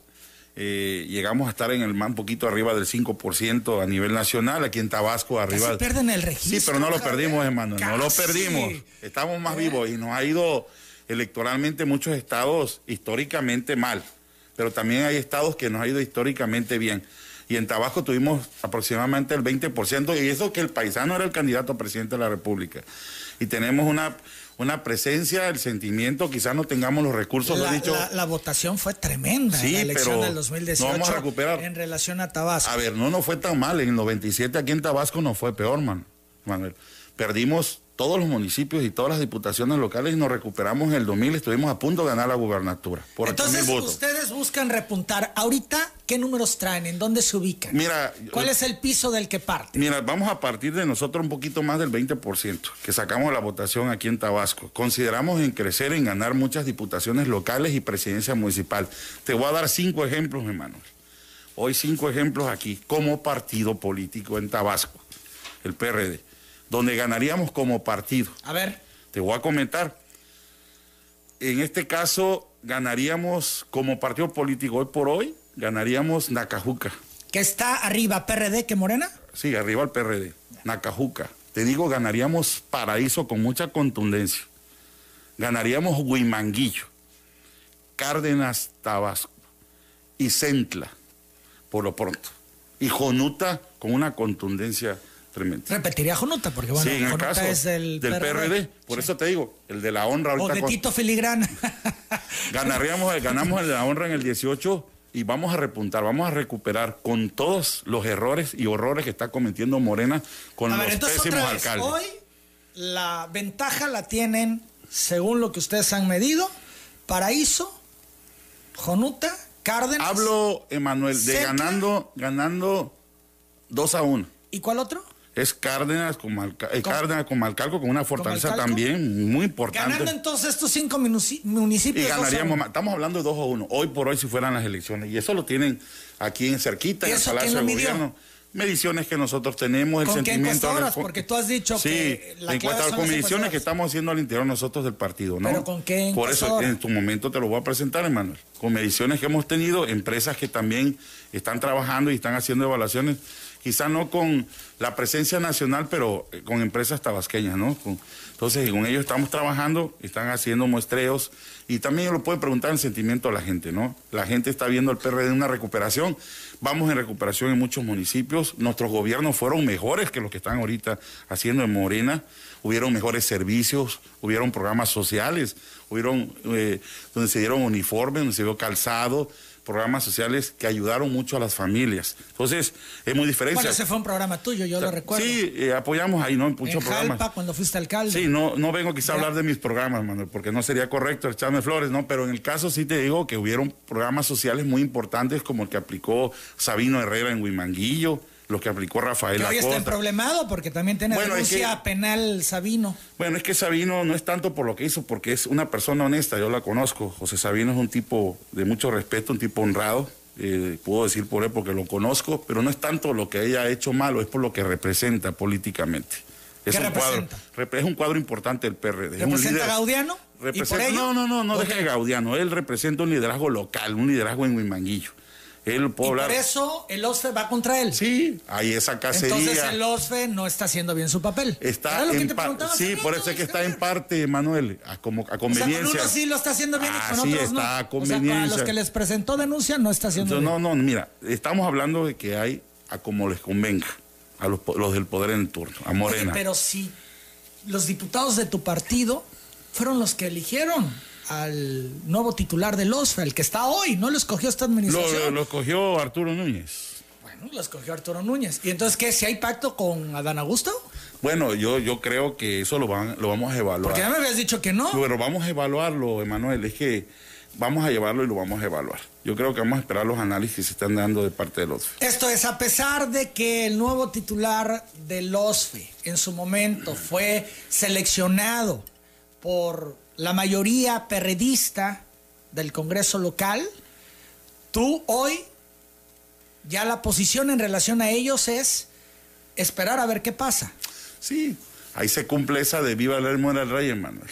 Eh, llegamos a estar en el más un poquito arriba del 5% a nivel nacional, aquí en Tabasco arriba. Casi pierden el registro. Sí, pero no lo perdimos, hermano, no lo perdimos. Estamos más vivos y nos ha ido electoralmente muchos estados históricamente mal, pero también hay estados que nos ha ido históricamente bien. Y en Tabasco tuvimos aproximadamente el 20%, y eso que el paisano era el candidato a presidente de la República. Y tenemos una, una presencia, el sentimiento, quizás no tengamos los recursos, lo La, he dicho. la- la votación fue tremenda en Sí, la elección pero del 2018 no vamos a recuperar. en relación a Tabasco. A ver, no nos fue tan mal. En el 97 aquí en Tabasco nos fue peor, man, Manuel. Perdimos todos los municipios y todas las diputaciones locales y nos recuperamos en el 2000. Estuvimos a punto de ganar la gubernatura por Entonces, 8.000 votos. ustedes buscan repuntar. Ahorita, ¿qué números traen? ¿En dónde se ubican? Mira, ¿Cuál es el piso del que parte? Mira, vamos a partir de nosotros un poquito más del 20% que sacamos de la votación aquí en Tabasco. Consideramos en crecer, en ganar muchas diputaciones locales y presidencia municipal. Te voy a dar cinco ejemplos, hermano. Hoy cinco ejemplos aquí como partido político en Tabasco, el PRD, donde ganaríamos como partido. A ver, Te voy a comentar. En este caso, ganaríamos como partido político hoy por hoy, ganaríamos Nacajuca. ¿qué está arriba PRD que Morena? Sí, arriba el PRD. Nacajuca. Te digo, ganaríamos Paraíso con mucha contundencia. Ganaríamos Huimanguillo, Cárdenas, Tabasco y Centla, por lo pronto. Y Jonuta con una contundencia tremenda. Repetiría Jonuta, porque bueno, sí, en el caso es del, PRD. Por eso te digo, el de la honra O ahorita. de con- Tito Filigrana. <laughs> Ganaríamos, ganamos el de la honra en el 18 y vamos a repuntar, vamos a recuperar con todos los errores y horrores que está cometiendo Morena con A los ver, entonces pésimos otra vez, alcaldes. hoy la ventaja la tienen, según lo que ustedes han medido, Paraíso, Jonuta, Cárdenas. Hablo, Emanuel, de ganando, ganando 2 a 1. ¿Y cuál otro? Es Cárdenas con, Malca eh, Cárdenas con Malcalco, con una fortaleza también muy importante. Ganando entonces estos cinco municipios. Y ganaríamos, estamos hablando de 2 a 1, hoy por hoy si fueran las elecciones. Y eso lo tienen aquí en cerquita, en el Palacio de Gobierno mediciones que nosotros tenemos, el ¿Con sentimiento. Qué horas? Porque tú has dicho sí, que la con mediciones que estamos haciendo al interior nosotros del partido, ¿no? ¿Pero con qué? Por eso en tu momento te lo voy a presentar, Emanuel. Con mediciones que hemos tenido, empresas que también están trabajando y están haciendo evaluaciones, quizá no con la presencia nacional, pero eh, con empresas tabasqueñas, ¿no? entonces, con ellos estamos trabajando, están haciendo muestreos y también lo pueden preguntar el sentimiento a la gente, ¿no? La gente está viendo el PRD en una recuperación Vamos en recuperación en muchos municipios. Nuestros gobiernos fueron mejores que los que están ahorita haciendo en Morena. Hubieron mejores servicios, hubieron programas sociales, hubieron eh, donde se dieron uniformes, donde se dio calzado, programas sociales que ayudaron mucho a las familias. Entonces, es muy diferente. Bueno, ese fue un programa tuyo, yo lo recuerdo. Sí, eh, apoyamos ahí, ¿no? En muchos programas. Jalpa, cuando fuiste alcalde. Sí, no, no vengo quizá a hablar de mis programas, Manuel, porque no sería correcto echarme flores, ¿no? Pero en el caso sí te digo que hubieron programas sociales muy importantes como el que aplicó Sabino Herrera en Huimanguillo, lo que aplicó Rafael que hoy está problemado porque también tiene bueno, denuncia penal Sabino. Bueno, es que Sabino no es tanto por lo que hizo, porque es una persona honesta, yo la conozco. José Sabino es un tipo de mucho respeto, un tipo honrado. Eh, puedo decir por él porque lo conozco, pero no es tanto lo que ella ha hecho malo, es por lo que representa políticamente. Es ¿Qué un representa? cuadro, es un cuadro importante del PRD. ¿Representa a Gaudiano? no, no, no, no deje Gaudiano. Él representa un liderazgo local, un liderazgo en Huimanguillo. Él puede y por eso el OSFE va contra él. Sí, hay esa cacería. Entonces el OSFE no está haciendo bien su papel. Está en Sí, por eso es que está en parte, Manuel, a, como, a conveniencia. O sea, con sí lo está haciendo bien y con sí, otros está no. a conveniencia. O sea, para los que les presentó denuncia no está haciendo bien. No, no, mira, estamos hablando de que hay a como les convenga, a los, los del poder en turno, a Morena. pero si los diputados de tu partido fueron los que eligieron al nuevo titular del OSFE, el que está hoy, no lo escogió esta administración. Lo, escogió Arturo Núñez. Bueno, lo escogió Arturo Núñez. ¿Y entonces qué? ¿Si hay pacto con Adán Augusto? Bueno, yo, yo creo que eso lo, van, lo vamos a evaluar. Porque ya me habías dicho que no. Pero vamos a evaluarlo, Emanuel. Es que vamos a llevarlo y lo vamos a evaluar. Yo creo que vamos a esperar los análisis que se están dando de parte del OSFE. Esto es, a pesar de que el nuevo titular del OSFE en su momento fue seleccionado por la mayoría perredista del Congreso local, tú hoy ya la posición en relación a ellos es esperar a ver qué pasa. Sí, ahí se cumple esa de viva el muera el rey, Emanuel.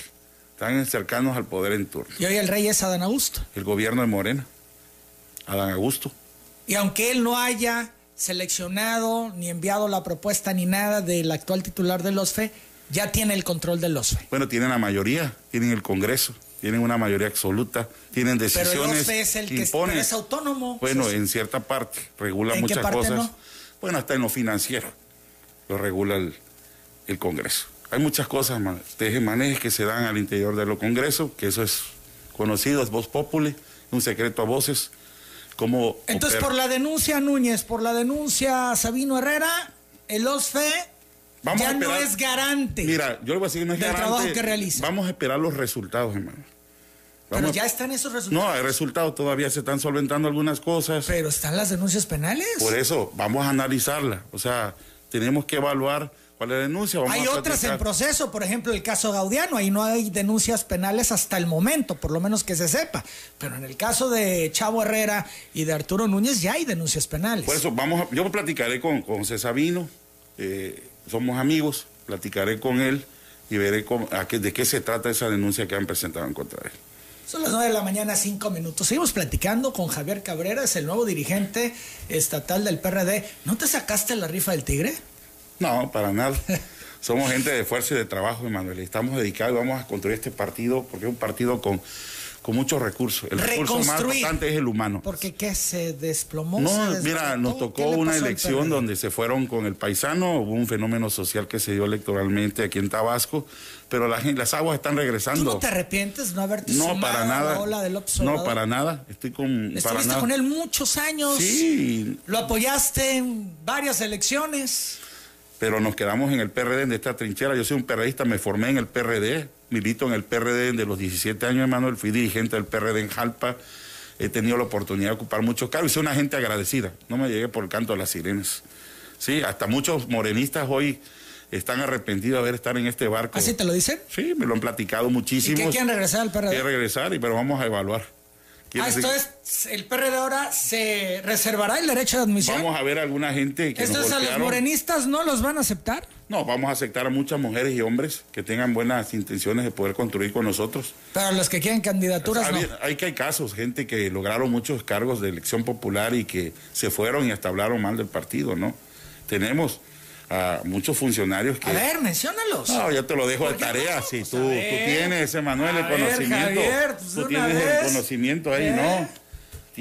Están cercanos al poder en turno. Y hoy el rey es Adán Augusto. El gobierno de Morena. Adán Augusto. Y aunque él no haya seleccionado ni enviado la propuesta ni nada del actual titular de los FE, ya tiene el control del OSFE. Bueno, tienen la mayoría, tienen el Congreso, tienen una mayoría absoluta, tienen decisiones. Pero el OSFE es el que es autónomo. Bueno, en cierta parte, regula muchas cosas. Bueno, hasta en lo financiero lo regula el, Congreso. Hay muchas cosas, manejes que se dan al interior de los Congresos, que eso es conocido, es voz populi, un secreto a voces. Como Entonces, por la denuncia Núñez, por la denuncia Sabino Herrera, el OSFE ya no es garante. Mira, yo le voy a decir no es del garante. trabajo que realiza. Vamos a esperar los resultados, hermano. Pero ya están esos resultados. No, hay resultados, todavía se están solventando algunas cosas. Pero están las denuncias penales. Por eso, vamos a analizarla. O sea, tenemos que evaluar cuál es la denuncia. hay otras en proceso, por ejemplo, el caso Gaudiano, ahí no hay denuncias penales hasta el momento, por lo menos que se sepa. Pero en el caso de Chavo Herrera y de Arturo Núñez ya hay denuncias penales. Por eso, vamos a, yo platicaré con, con Cesabino. Eh, somos amigos, platicaré con él y veré de qué se trata esa denuncia que han presentado en contra de él. Son las 9 de la mañana, 5 minutos. Seguimos platicando con Javier Cabrera, es el nuevo dirigente estatal del PRD. ¿No te sacaste la rifa del tigre? No, para nada. <laughs> Somos gente de fuerza y de trabajo, Emanuel. Estamos dedicados, vamos a construir este partido porque es un partido con con muchos recursos. El recurso más importante es el humano. Porque qué se desplomó. No, mira, nos tocó una elección donde se fueron con el paisano, hubo un fenómeno social que se dio electoralmente aquí en Tabasco, pero la las aguas están regresando. ¿Tú no te arrepientes no haberte no, para nada, No, para nada. Estoy con. Estuviste con él muchos años. Sí. Lo apoyaste en varias elecciones. Pero nos quedamos en el PRD, en esta trinchera. Yo soy un perredista, me formé en el PRD milito en el PRD de los 17 años, Emanuel, fui dirigente del PRD en Jalpa, he tenido la oportunidad de ocupar muchos cargos y soy una gente agradecida, no me llegué por el canto de las sirenas. Sí, hasta muchos morenistas hoy están arrepentidos de haber estado en este barco. ¿Así te lo dicen? Sí, me lo han platicado muchísimo. ¿Y qué quieren regresar al PRD? Quieren regresar, pero vamos a evaluar. Ah, esto es, el PRD ahora se reservará el derecho de admisión. Vamos a ver a alguna gente que ¿Estos a los morenistas no los van a aceptar? No, vamos a aceptar a muchas mujeres y hombres que tengan buenas intenciones de poder construir con nosotros. Pero los que quieren candidaturas no. Hay que hay casos, gente que lograron muchos cargos de elección popular y que se fueron y hasta hablaron mal del partido, ¿no? Tenemos a muchos funcionarios que... A ver, menciónalos. No, yo te lo dejo de tarea. Si tú, tú tienes, Manuel, el conocimiento. Pues, tú tienes el conocimiento ahí, ¿no?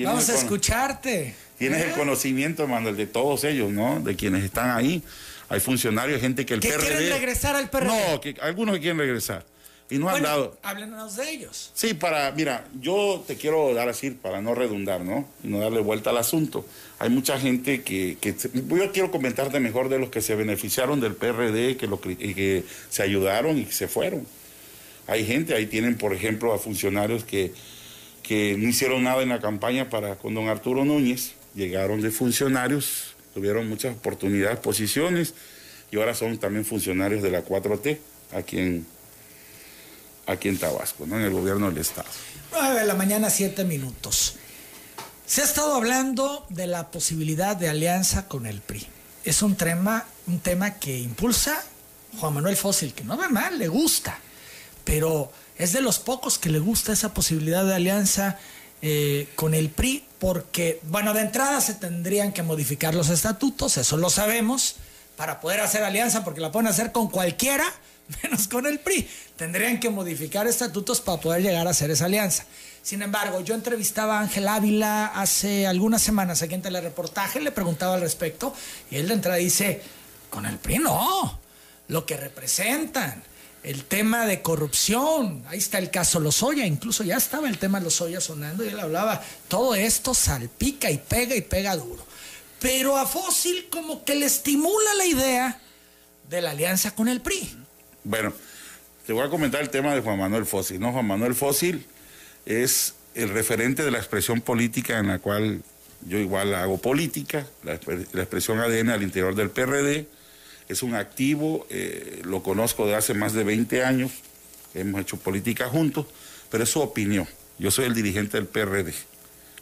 Vamos a escucharte. Tienes el ¿Eh? conocimiento, Manuel, de todos ellos, ¿no? De quienes están ahí. Hay funcionarios, gente que el ¿Que quieren regresar al PRD? No, que algunos que quieren regresar. Y no han dado. Háblenos de ellos. Sí, para, mira, yo te quiero dar así, para no redundar, ¿no? Y no darle vuelta al asunto. Hay mucha gente que, que yo quiero comentarte mejor de los que se beneficiaron del PRD, que, lo, que se ayudaron y que se fueron. Hay gente, ahí tienen, por ejemplo, a funcionarios que, que no hicieron nada en la campaña para con don Arturo Núñez, llegaron de funcionarios, tuvieron muchas oportunidades, posiciones, y ahora son también funcionarios de la 4T, aquí en aquí en Tabasco, ¿no? en el gobierno del Estado. 9 de la mañana, 7 minutos. Se ha estado hablando de la posibilidad de alianza con el PRI. Es un tema, un tema que impulsa Juan Manuel Fósil, que no ve mal, le gusta, pero es de los pocos que le gusta esa posibilidad de alianza eh, con el PRI, porque, bueno, de entrada se tendrían que modificar los estatutos, eso lo sabemos, para poder hacer alianza, porque la pueden hacer con cualquiera, <laughs> menos con el PRI. Tendrían que modificar estatutos para poder llegar a hacer esa alianza. Sin embargo, yo entrevistaba a Ángel Ávila hace algunas semanas aquí en Telereportaje, le preguntaba al respecto, y él de entrada dice, con el PRI no, lo que representan, el tema de corrupción, ahí está el caso Lozoya, incluso ya estaba el tema Lozoya sonando y él hablaba, todo esto salpica y pega y pega duro. Pero a Fósil como que le estimula la idea de la alianza con el PRI. Bueno, te voy a comentar el tema de Juan Manuel Fósil. ¿no? Juan Manuel Fósil es el referente de la expresión política en la cual yo igual hago política, la, expresión ADN al interior del PRD. Es un activo, eh, lo conozco de hace más de 20 años, hemos hecho política juntos, pero es su opinión. Yo soy el dirigente del PRD,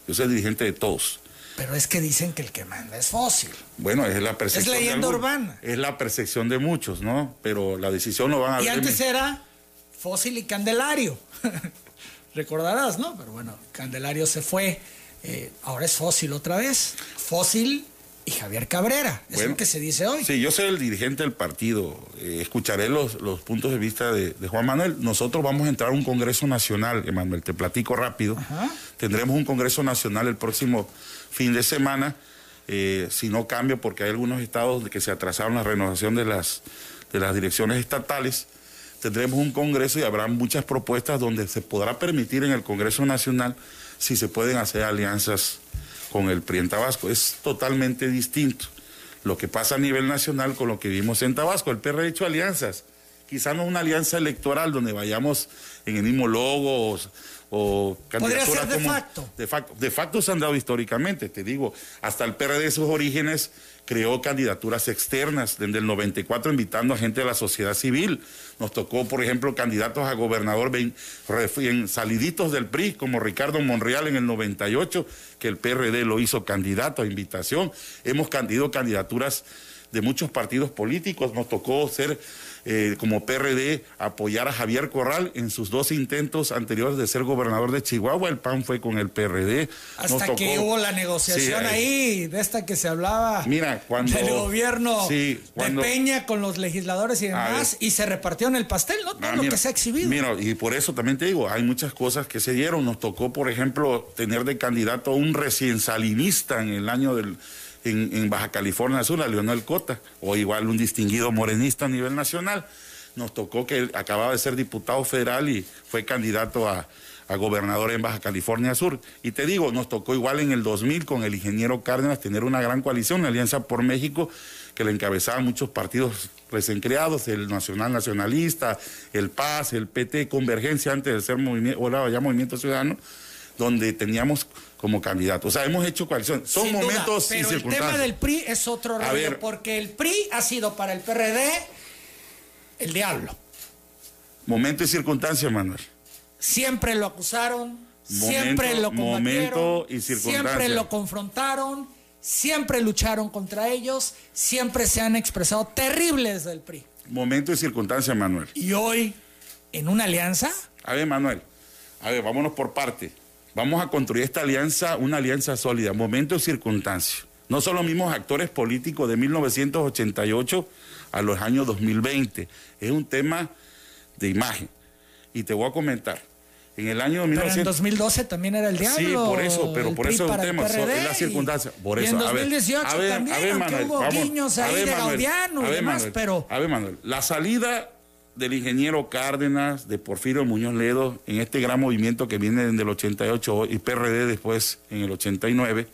yo soy el dirigente de todos. Pero es que dicen que el que manda es fósil. Bueno, es la percepción. Es leyenda urbana. Es la percepción de muchos, ¿no? Pero la decisión no van a Y antes era fósil y Candelario. <laughs> Recordarás, ¿no? Pero bueno, Candelario se fue. Eh, ahora es fósil otra vez. Fósil y Javier Cabrera. Es lo que se dice hoy. Sí, yo soy el dirigente del partido. Eh, escucharé los, los, puntos de vista de, Juan Manuel. Nosotros vamos a entrar a un Congreso Nacional, Emanuel, te platico rápido. Tendremos un Congreso Nacional el próximo fin de semana. Eh, si no cambio, porque hay algunos estados que se atrasaron la renovación de las, de las direcciones estatales. Tendremos un Congreso y habrá muchas propuestas donde se podrá permitir en el Congreso Nacional si se pueden hacer alianzas con el PRI en Tabasco. Es totalmente distinto lo que pasa a nivel nacional con lo que vimos en Tabasco. El PRI ha hecho alianzas, quizá no una alianza electoral donde vayamos en el mismo logo o, candidaturas de facto. De facto. De facto se han dado históricamente, te digo, hasta el PRD de sus orígenes creó candidaturas externas desde el 94 invitando a gente de la sociedad civil. Nos tocó, por ejemplo, candidatos a gobernador en saliditos del PRI, como Ricardo Monreal en el 98, que el PRD lo hizo candidato a invitación. Hemos candido candidaturas de muchos partidos políticos. Nos tocó ser eh, como PRD apoyar a Javier Corral en sus dos intentos anteriores de ser gobernador de Chihuahua. El PAN fue con el PRD. Hasta que hubo la negociación ahí, de esta que se hablaba mira, cuando, del gobierno de Peña con los legisladores y demás, y se repartió en el pastel, ¿no? Todo ah, lo que se ha exhibido. Mira, y por eso también te digo, hay muchas cosas que se dieron. Nos tocó, por ejemplo, tener de candidato a un recién salinista en el año del en, Baja California Sur, a Leonel Cota, o igual un distinguido morenista a nivel nacional. Nos tocó que él acababa de ser diputado federal y fue candidato a, gobernador en Baja California Sur. Y te digo, nos tocó igual en el 2000 con el ingeniero Cárdenas tener una gran coalición, la Alianza por México, que le encabezaban muchos partidos recién creados, el Nacional Nacionalista, el PAS, el PT, Convergencia, antes de ser movimiento, ahora ya Movimiento Ciudadano, donde teníamos como candidato. O sea, hemos hecho coalición. Son momentos pero El tema del PRI es otro rollo, porque el PRI ha sido para el PRD el diablo. Momento y circunstancia, Manuel. Siempre lo acusaron, siempre lo combatieron, y siempre lo confrontaron, siempre lucharon contra ellos, siempre se han expresado terribles del PRI. Momento y circunstancia, Manuel. Y hoy, en una alianza. A ver, Manuel, a ver, vámonos por parte. Vamos a construir esta alianza, una alianza sólida, momento y circunstancia. No son los mismos actores políticos de 1988 a los años 2020. Es un tema de imagen. Y te voy a comentar. En el año 1900... Pero en 2012 también era el diablo. Sí, por eso, pero por eso es un tema, es la circunstancia. Por eso, y en 2018 a ver, también, a ver, Manuel, hubo vamos, guiños ahí de Gaudiano y demás, pero... A ver, Manuel, la salida del ingeniero Cárdenas, de Porfirio Muñoz Ledo, en este gran movimiento que viene desde el 88 y PRD después en el 89,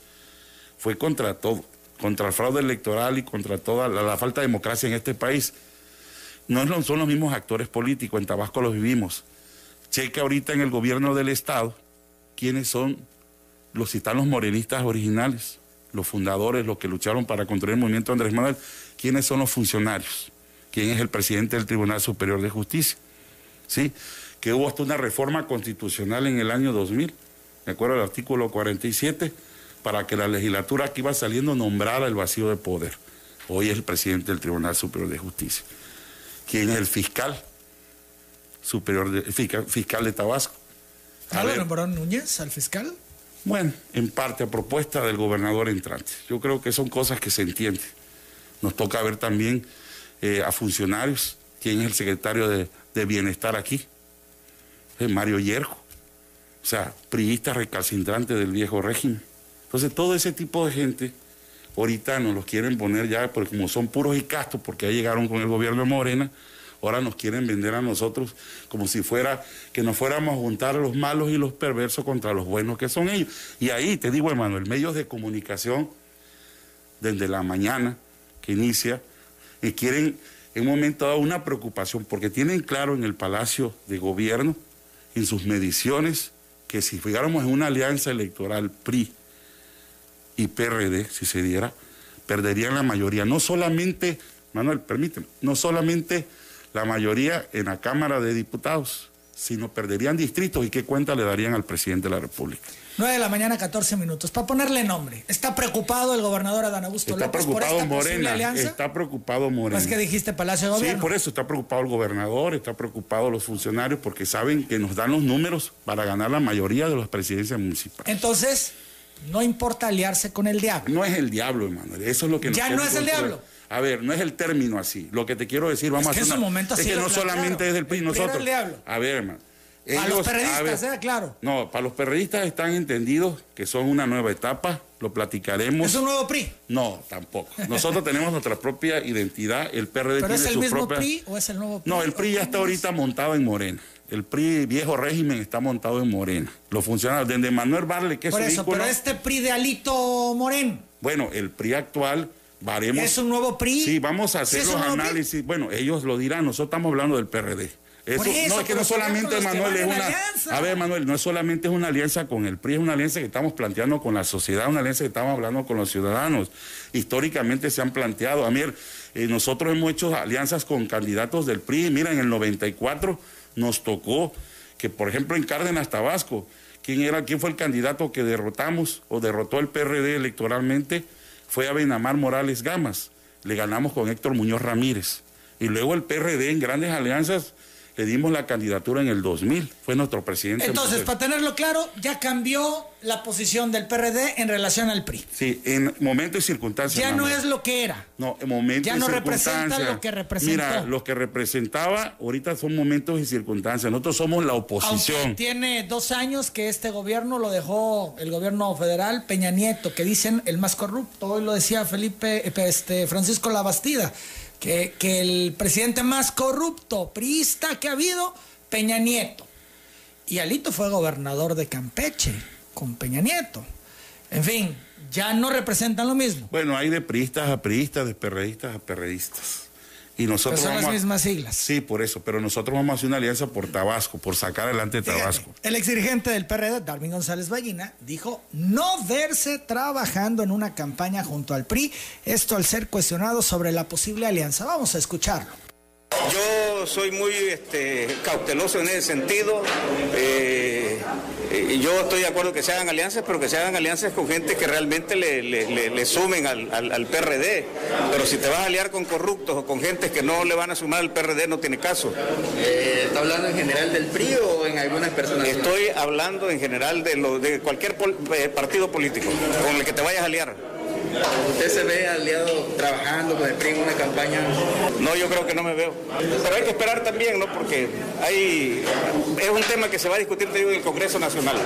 fue contra todo, contra el fraude electoral y contra toda la, falta de democracia en este país. No son los mismos actores políticos, en Tabasco los vivimos. Cheque ahorita en el gobierno del Estado quiénes son los, los morenistas originales, los fundadores, los que lucharon para construir el movimiento Andrés Manuel, quiénes son los funcionarios quién es el presidente del Tribunal Superior de Justicia. ¿Sí? Que hubo hasta una reforma constitucional en el año 2000, de acuerdo al artículo 47, para que la legislatura que iba saliendo nombrara el vacío de poder. Hoy es el presidente del Tribunal Superior de Justicia. ¿Quién es el fiscal superior de, fiscal, de Tabasco? ¿Ya lo nombró Núñez al fiscal? Bueno, en parte a propuesta del gobernador entrante. Yo creo que son cosas que se entienden. Nos toca ver también eh, a funcionarios. ¿Quién es el secretario de, Bienestar aquí? Es Mario Yerjo. O sea, priista recalcitrante del viejo régimen. Entonces, todo ese tipo de gente, ahorita nos los quieren poner ya, porque como son puros y castos, porque ya llegaron con el gobierno de Morena, ahora nos quieren vender a nosotros como si fuera que nos fuéramos a juntar a los malos y los perversos contra los buenos que son ellos. Y ahí te digo, hermano, el medios de comunicación, desde la mañana que inicia, que quieren en un momento dado una preocupación, porque tienen claro en el Palacio de Gobierno, en sus mediciones, que si fijáramos en una alianza electoral PRI y PRD, si se diera, perderían la mayoría. No solamente, Manuel, permíteme, no solamente la mayoría en la Cámara de Diputados, sino perderían distritos y qué cuenta le darían al presidente de la República. 9 de la mañana, 14 minutos. Para ponerle nombre. ¿Está preocupado el gobernador Adán Augusto está López preocupado por esta Morena, alianza? Está preocupado Morena. Es que dijiste Palacio de Gobierno. Sí, por eso está preocupado el gobernador, está preocupado los funcionarios, porque saben que nos dan los números para ganar la mayoría de las presidencias municipales. Entonces, no importa aliarse con el diablo. No es el diablo, hermano. Eso es lo que Ya no es el diablo. A ver, no es el término así. Lo que te quiero decir, vamos es que a hacer. En momento es que no solamente es del PRI, nosotros. A ver, hermano para los perredistas, claro. No, para los perredistas están entendidos que son una nueva etapa, lo platicaremos. ¿Es un nuevo PRI? No, tampoco. Nosotros <laughs> tenemos nuestra propia identidad, el PRD ¿Pero es el mismo PRI o es el nuevo PRI? No, el PRI ya está ahorita montado en Morena. El PRI viejo régimen está montado en Morena. Los funcionarios, desde Manuel Barle, que es Por eso, pero este PRI de Alito Moreno. Bueno, el PRI actual varemos. ¿Es un nuevo PRI? Sí, vamos a hacer los análisis. Bueno, ellos lo dirán, nosotros estamos hablando del PRD no es que no solamente Manuel es una. A ver, Manuel, no es solamente es una alianza con el PRI, es una alianza que estamos planteando con la sociedad, una alianza que estamos hablando con los ciudadanos. Históricamente se han planteado. A mí, eh, nosotros hemos hecho alianzas con candidatos del PRI. Mira, en el 94 nos tocó que, por ejemplo, en Cárdenas, Tabasco, ¿quién, era, quién fue el candidato que derrotamos o derrotó el PRD electoralmente? Fue a Benamar Morales Gamas. Le ganamos con Héctor Muñoz Ramírez. Y luego el PRD en grandes alianzas le dimos la candidatura en el 2000, fue nuestro presidente. Entonces, para tenerlo claro, ya cambió la posición del PRD en relación al PRI. Sí, en momentos y circunstancias. Ya no es lo que era. No, en momentos ya no representa lo que representó. Mira, lo que representaba ahorita son momentos y circunstancias. Nosotros somos la oposición. Aunque tiene dos años que este gobierno lo dejó el gobierno federal Peña Nieto, que dicen el más corrupto. Hoy lo decía Felipe, eh, este, Francisco Labastida que, el presidente más corrupto, priista que ha habido, Peña Nieto. Y Alito fue gobernador de Campeche con Peña Nieto. En fin, ya no representan lo mismo. Bueno, hay de priistas a priistas, de perredistas a perredistas. Y nosotros son las mismas siglas. Sí, por eso. Pero nosotros vamos a hacer una alianza por Tabasco, por sacar adelante Tabasco. el exdirigente del PRD, Darwin González Ballina, dijo no verse trabajando en una campaña junto al PRI. Esto al ser cuestionado sobre la posible alianza. Vamos a escucharlo. Yo soy muy este, cauteloso en ese sentido. Eh, eh, yo estoy de acuerdo que se hagan alianzas, pero que se hagan alianzas con gente que realmente le, sumen al, PRD. Pero si te vas a aliar con corruptos o con gente que no le van a sumar al PRD, no tiene caso. Eh, ¿Está hablando en general del PRI o en algunas personas? Estoy hablando en general de, lo, de cualquier partido político con el que te vayas a aliar. ¿Usted se ve aliado trabajando con el PRI en una campaña? No, yo creo que no me veo. Pero hay que esperar también, ¿no? Porque hay, es un tema que se va a discutir en el Congreso Nacional.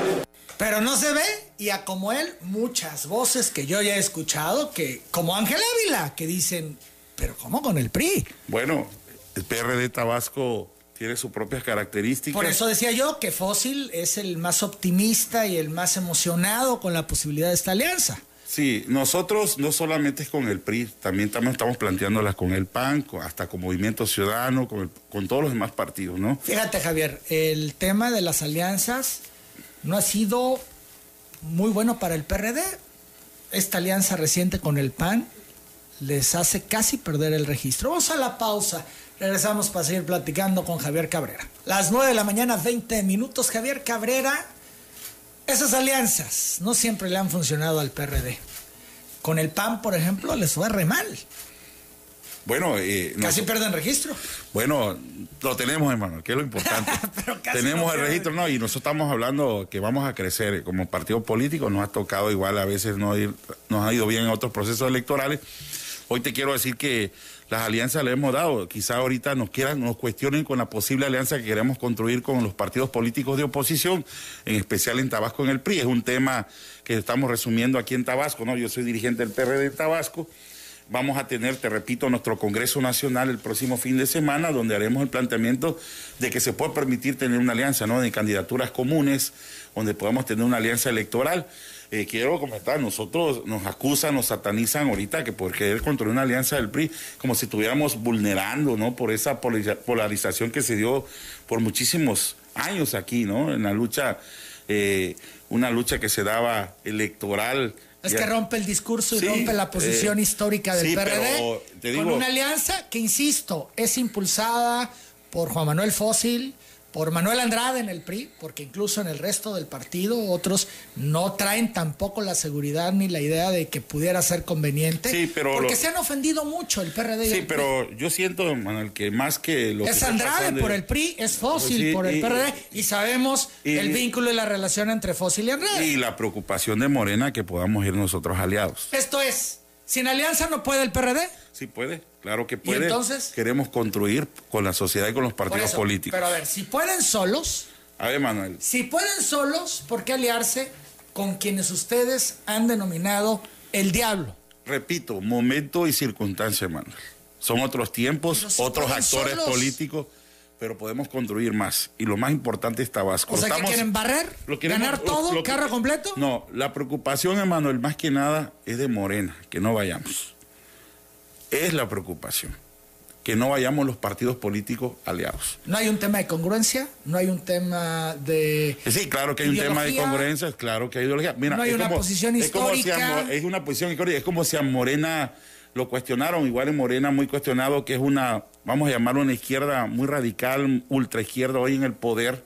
Pero no se ve, y a como él, muchas voces que yo ya he escuchado, que como Ángel Ávila, que dicen, pero ¿cómo con el PRI? Bueno, el PRD Tabasco tiene sus propias características. Por eso decía yo que Fósil es el más optimista y el más emocionado con la posibilidad de esta alianza. Sí, nosotros no solamente es con el PRI, también estamos planteándolas con el PAN, hasta con Movimiento Ciudadano, con, con todos los demás partidos, ¿no? Fíjate, Javier, el tema de las alianzas no ha sido muy bueno para el PRD. Esta alianza reciente con el PAN les hace casi perder el registro. Vamos a la pausa. Regresamos para seguir platicando con Javier Cabrera. Las 9 de la mañana, 20 minutos. Javier Cabrera esas alianzas no siempre le han funcionado al PRD. Con el PAN, por ejemplo, les fue re mal. Bueno, eh, casi pierden registro. Bueno, lo tenemos, hermano, que es lo importante. <laughs> tenemos el registro, no, y nosotros estamos hablando que vamos a crecer como partido político. Nos ha tocado igual, a veces no nos ha ido bien en otros procesos electorales. Hoy te quiero decir que las alianzas le hemos dado. Quizá ahorita nos quieran, nos cuestionen con la posible alianza que queremos construir con los partidos políticos de oposición, en especial en Tabasco en el PRI. Es un tema que estamos resumiendo aquí en Tabasco, ¿no? Yo soy dirigente del PRD de Tabasco. Vamos a tener, te repito, nuestro Congreso Nacional el próximo fin de semana, donde haremos el planteamiento de que se puede permitir tener una alianza, ¿no? De candidaturas comunes, donde podamos tener una alianza electoral. Eh, quiero comentar, nosotros nos acusan, nos satanizan ahorita que por querer construir una alianza del PRI, como si estuviéramos vulnerando, ¿no? Por esa polarización que se dio por muchísimos años aquí, ¿no? En la lucha, eh, una lucha que se daba electoral. Es que rompe el discurso y rompe la posición eh, histórica del PRD con una alianza que, insisto, es impulsada por Juan Manuel Fósil, por Manuel Andrade en el PRI, porque incluso en el resto del partido otros no traen tampoco la seguridad ni la idea de que pudiera ser conveniente. Sí, pero porque se han ofendido mucho el PRD. Sí, pero yo siento, Manuel, que más que lo es Andrade por el PRI, es Fósil por el PRD y sabemos el vínculo y la relación entre Fósil y Andrade. Y la preocupación de Morena que podamos ir nosotros aliados. Esto es, sin alianza no puede el PRD. Sí puede, claro que puede. entonces? Queremos construir con la sociedad y con los partidos políticos. Pero a ver, si pueden solos. A ver, Manuel. Si pueden solos, ¿por qué aliarse con quienes ustedes han denominado el diablo? Repito, momento y circunstancia, Manuel. Son otros tiempos, otros actores políticos, pero podemos construir más. Y lo más importante es Tabasco. O sea, que quieren barrer, ganar todo, carro completo. No, la preocupación, Emanuel, más que nada es de Morena, que no vayamos es la preocupación, que no vayamos los partidos políticos aliados. ¿No hay un tema de congruencia? ¿No hay un tema de... Sí, claro que hay un tema de congruencia, claro que hay ideología. Mira, no hay una posición histórica. Es, una posición histórica, es como si a Morena lo cuestionaron, igual en Morena muy cuestionado, que es una, vamos a llamarlo una izquierda muy radical, ultra izquierda hoy en el poder,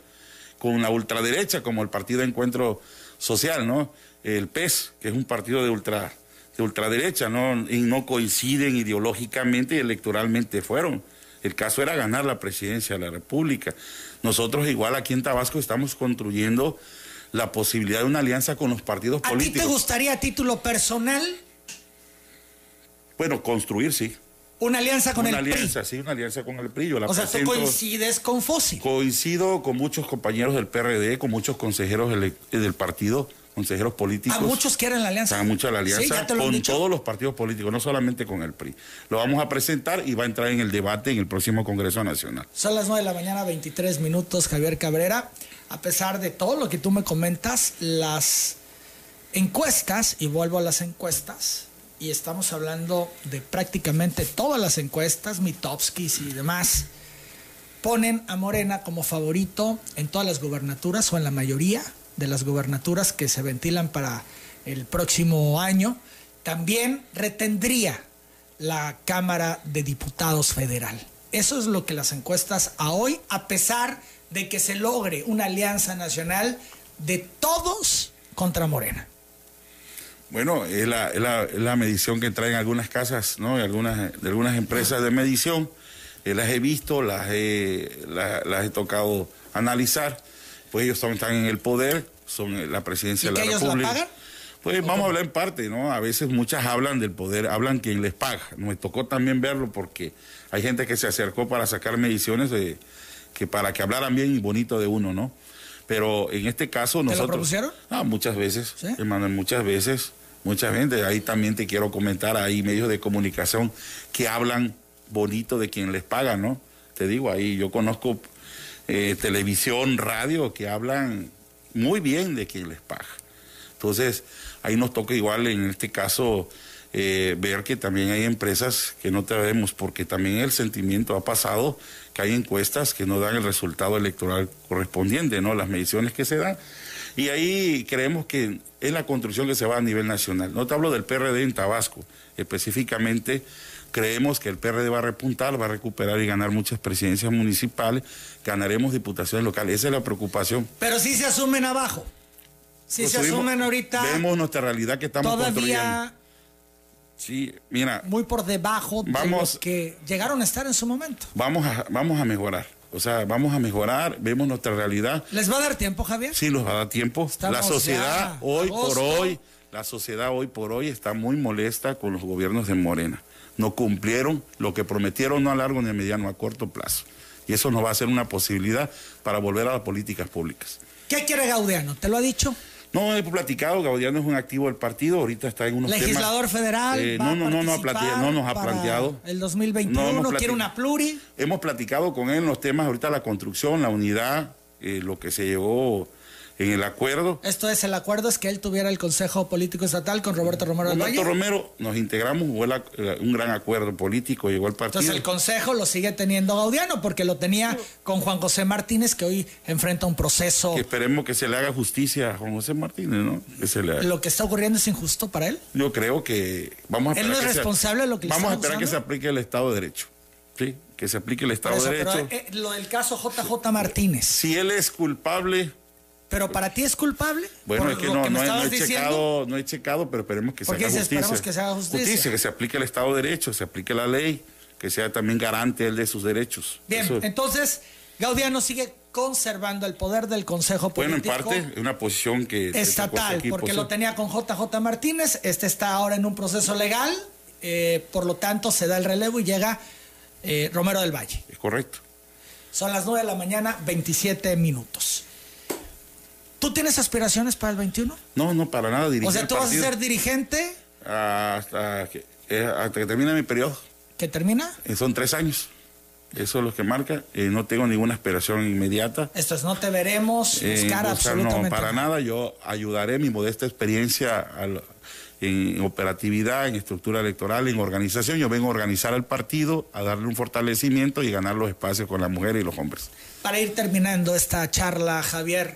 con la ultraderecha como el Partido Encuentro Social, ¿no? El PES, que es un partido de ultra de ultraderecha, ¿no? Y no coinciden ideológicamente y electoralmente fueron. El caso era ganar la presidencia de la República. Nosotros igual aquí en Tabasco estamos construyendo la posibilidad de una alianza con los partidos políticos. ¿A ti te gustaría a título personal? Bueno, construir, sí. ¿Una alianza con el PRI? Una alianza, sí, una alianza con el PRI. o sea, ¿tú coincides con Fósil? Coincido con muchos compañeros del PRD, con muchos consejeros del partido consejeros políticos. A muchos quieren la alianza. A muchos la alianza con todos los partidos políticos, no solamente con el PRI. Lo vamos a presentar y va a entrar en el debate en el próximo Congreso Nacional. Son las 9 de la mañana, 23 minutos, Javier Cabrera. A pesar de todo lo que tú me comentas, las encuestas, y vuelvo a las encuestas, y estamos hablando de prácticamente todas las encuestas, Mitowskis y demás, ponen a Morena como favorito en todas las gubernaturas o en la mayoría de las gubernaturas que se ventilan para el próximo año. También retendría la Cámara de Diputados Federal. Eso es lo que las encuestas a hoy, a pesar de que se logre una alianza nacional de todos contra Morena. Bueno, es la, medición que traen algunas casas, ¿no? Y algunas, de algunas empresas de medición. Eh, las he visto, las he, las he tocado analizar. Pues ellos están en el poder, son la presidencia de la República. La pagan? Pues vamos a hablar en parte, ¿no? A veces muchas hablan del poder, hablan quien les paga. Me tocó también verlo porque hay gente que se acercó para sacar mediciones de, que para que hablaran bien y bonito de uno, ¿no? Pero en este caso nosotros... ¿Te lo propusieron? Ah, muchas veces, ¿Sí? hermano, muchas veces mucha gente. Ahí también te quiero comentar, hay medios de comunicación que hablan bonito de quien les paga, ¿no? Te digo, ahí yo conozco eh, televisión, radio, que hablan muy bien de quien les paga. Entonces, ahí nos toca igual en este caso eh, ver que también hay empresas que no tenemos, porque también el sentimiento ha pasado que hay encuestas que no dan el resultado electoral correspondiente, ¿no? Las mediciones que se dan y ahí creemos que es la construcción que se va a nivel nacional. No te hablo del PRD en Tabasco, específicamente creemos que el PRD va a repuntar, va a recuperar y ganar muchas presidencias municipales, ganaremos diputaciones locales, esa es la preocupación. Pero sí se asumen abajo, sí se asumen ahorita. Vemos nuestra realidad que estamos todavía Sí, mira. Muy por debajo de los que llegaron a estar en su momento. Vamos a, vamos a mejorar. O sea, vamos a mejorar, vemos nuestra realidad. ¿Les va a dar tiempo, Javier? Sí, nos va a dar tiempo. la sociedad hoy por hoy, la sociedad hoy por hoy está muy molesta con los gobiernos de Morena. No cumplieron lo que prometieron no a largo ni a mediano, a corto plazo. Y eso nos va a ser una posibilidad para volver a las políticas públicas. ¿Qué quiere Gaudiano? ¿Te lo ha dicho? No, he platicado, Gaudiano es un activo del partido, ahorita está en unos Legislador federal. Eh, no, no, no, no, no nos ha planteado. El 2021 quiere una pluri. Hemos platicado con él en los temas, ahorita la construcción, la unidad, eh, lo que se llevó en el acuerdo. Esto es, el acuerdo es que él tuviera el Consejo Político Estatal con Roberto Romero del Roberto Romero, nos integramos, hubo un gran acuerdo político, llegó el partido. Entonces el Consejo lo sigue teniendo Gaudiano, porque lo tenía con Juan José Martínez, que hoy enfrenta un proceso... Que esperemos que se le haga justicia a Juan José Martínez, ¿no? ¿Lo que está ocurriendo es injusto para él? Yo creo que vamos a Él no es responsable de lo que le Vamos a esperar que se aplique el Estado de Derecho. Sí, que se aplique el Estado de Derecho. Pero, eh, lo del caso JJ Martínez. Si él es culpable ¿Pero para ti es culpable? Bueno, es que, no, no, he, checado, no he checado, pero esperemos que se haga justicia. que se haga justicia? que se aplique el Estado de Derecho, se aplique la ley, que sea también garante él de sus derechos. Bien, entonces Gaudiano sigue conservando el poder del Consejo Político. Bueno, en parte, una posición que... Estatal, porque lo tenía con JJ Martínez, este está ahora en un proceso legal, eh, por lo tanto se da el relevo y llega eh, Romero del Valle. Es correcto. Son las 9 de la mañana, 27 minutos. ¿Tú tienes aspiraciones para el 21? No, no, para nada. O sea, ¿tú vas a ser dirigente? Hasta que, eh, hasta que termine mi periodo. ¿Qué termina? Eh, son tres años. Eso es lo que marca. Eh, no tengo ninguna aspiración inmediata. Esto es, no te veremos buscar absolutamente No, para nada. Yo ayudaré mi modesta experiencia en operatividad, en estructura electoral, en organización. Yo vengo a organizar al partido, a darle un fortalecimiento y ganar los espacios con las mujeres y los hombres. Para ir terminando esta charla, Javier,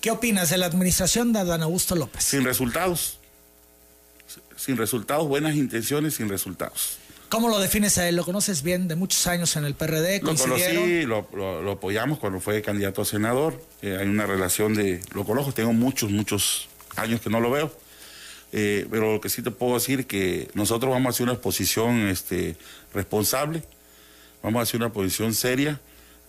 ¿Qué opinas de la administración de Adán Augusto López? Sin resultados. Sin resultados, buenas intenciones, sin resultados. ¿Cómo lo defines a él? ¿Lo conoces bien de muchos años en el PRD? Lo conocí, lo, apoyamos cuando fue candidato a senador. Eh, hay una relación de. Lo conozco, tengo muchos, muchos años que no lo veo. Eh, pero lo que sí te puedo decir es que nosotros vamos a hacer una posición este, responsable, vamos a hacer una posición seria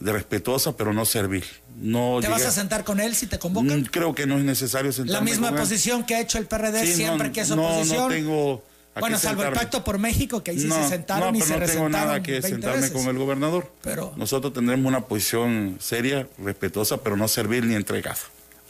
de respetuosa, pero no servil. No ¿Te vas a sentar con él si te convocan? Mm, creo que no es necesario sentarme La misma posición que ha hecho el PRD siempre que es oposición. No, no tengo... Bueno, salvo el pacto por México, que ahí sí se sentaron y se No tengo nada que sentarme con el gobernador. Pero... Nosotros tendremos una posición seria, respetuosa, pero no servil ni entregada.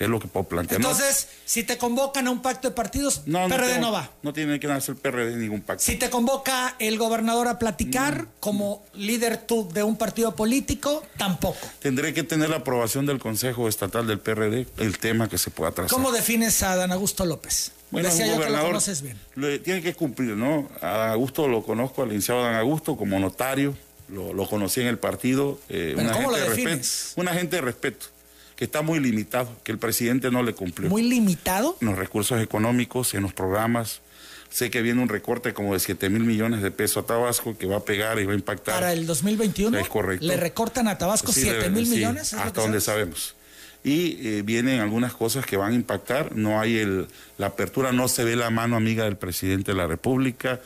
Es lo que puedo plantear. Entonces, si te convocan a un pacto de partidos, no, PRD no, no va. No tiene que hacer PRD ningún pacto. Si te convoca el gobernador a platicar Mm. como líder tú de un partido político, tampoco. Tendré que tener la aprobación del Consejo Estatal del PRD, el tema que se pueda trazar. ¿Cómo defines a Dan Augusto López? Bueno, Decía un yo que lo gobernador conoces bien. tiene que cumplir, ¿no? A Dan Augusto lo conozco, al licenciado Dan Augusto, como notario, lo, lo conocí en el partido. eh, Pero una ¿cómo gente lo de respeto, defines? una gente de respeto, que está muy limitado, que el presidente no le cumplió. Muy limitado. en los recursos económicos, en los programas. Sé que viene un recorte como de 7 mil millones de pesos a Tabasco que va a pegar y va a impactar. Para el 2021 Es correcto. le recortan a Tabasco Sí, 7 le- mil sí, millones. ¿es lo hasta donde sabemos. Y eh, vienen algunas cosas que van a impactar. No hay el, la apertura, no se ve la mano amiga del presidente de la República.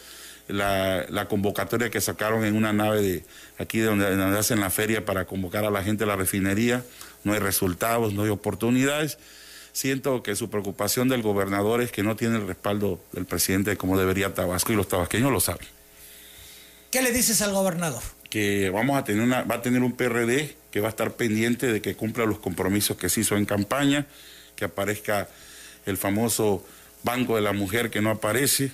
La, la convocatoria que sacaron en una nave de aquí de donde, donde hacen la feria para convocar a la gente a la refinería, no hay resultados, no hay oportunidades. Siento que su preocupación del gobernador es que no tiene el respaldo del presidente como debería Tabasco y los tabasqueños lo saben. ¿Qué le dices al gobernador? que vamos a tener una, va a tener un PRD que va a estar pendiente de que cumpla los compromisos que se hizo en campaña, que aparezca el famoso Banco de la Mujer que no aparece,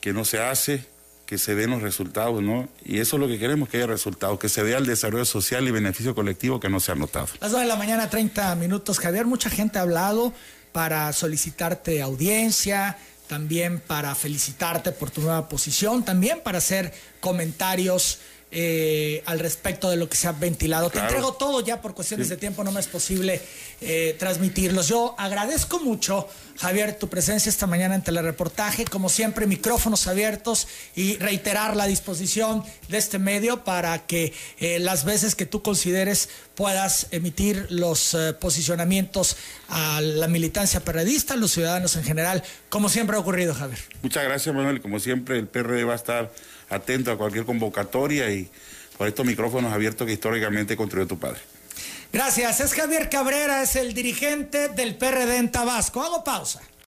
que no se hace, que se den los resultados, ¿no? Y eso es lo que queremos, que haya resultados, que se vea el desarrollo social y beneficio colectivo que no se ha notado. Las 2 de la mañana, 30 minutos, Javier. Mucha gente ha hablado para solicitarte audiencia, también para felicitarte por tu nueva posición, también para hacer comentarios eh, al respecto de lo que se ha ventilado. Claro. Te entrego todo ya por cuestiones Sí. de tiempo, no me es posible eh, transmitirlos. Yo agradezco mucho, Javier, tu presencia esta mañana en Telereportaje. Como siempre, micrófonos abiertos y reiterar la disposición de este medio para que eh, las veces que tú consideres puedas emitir los posicionamientos a la militancia periodista, a los ciudadanos en general, como siempre ha ocurrido, Javier. Muchas gracias, Manuel. Como siempre, el PRD va a estar atento a cualquier convocatoria y por estos micrófonos abiertos que históricamente construyó tu padre. Gracias. Es Javier Cabrera, es el dirigente del PRD en Tabasco. Hago pausa.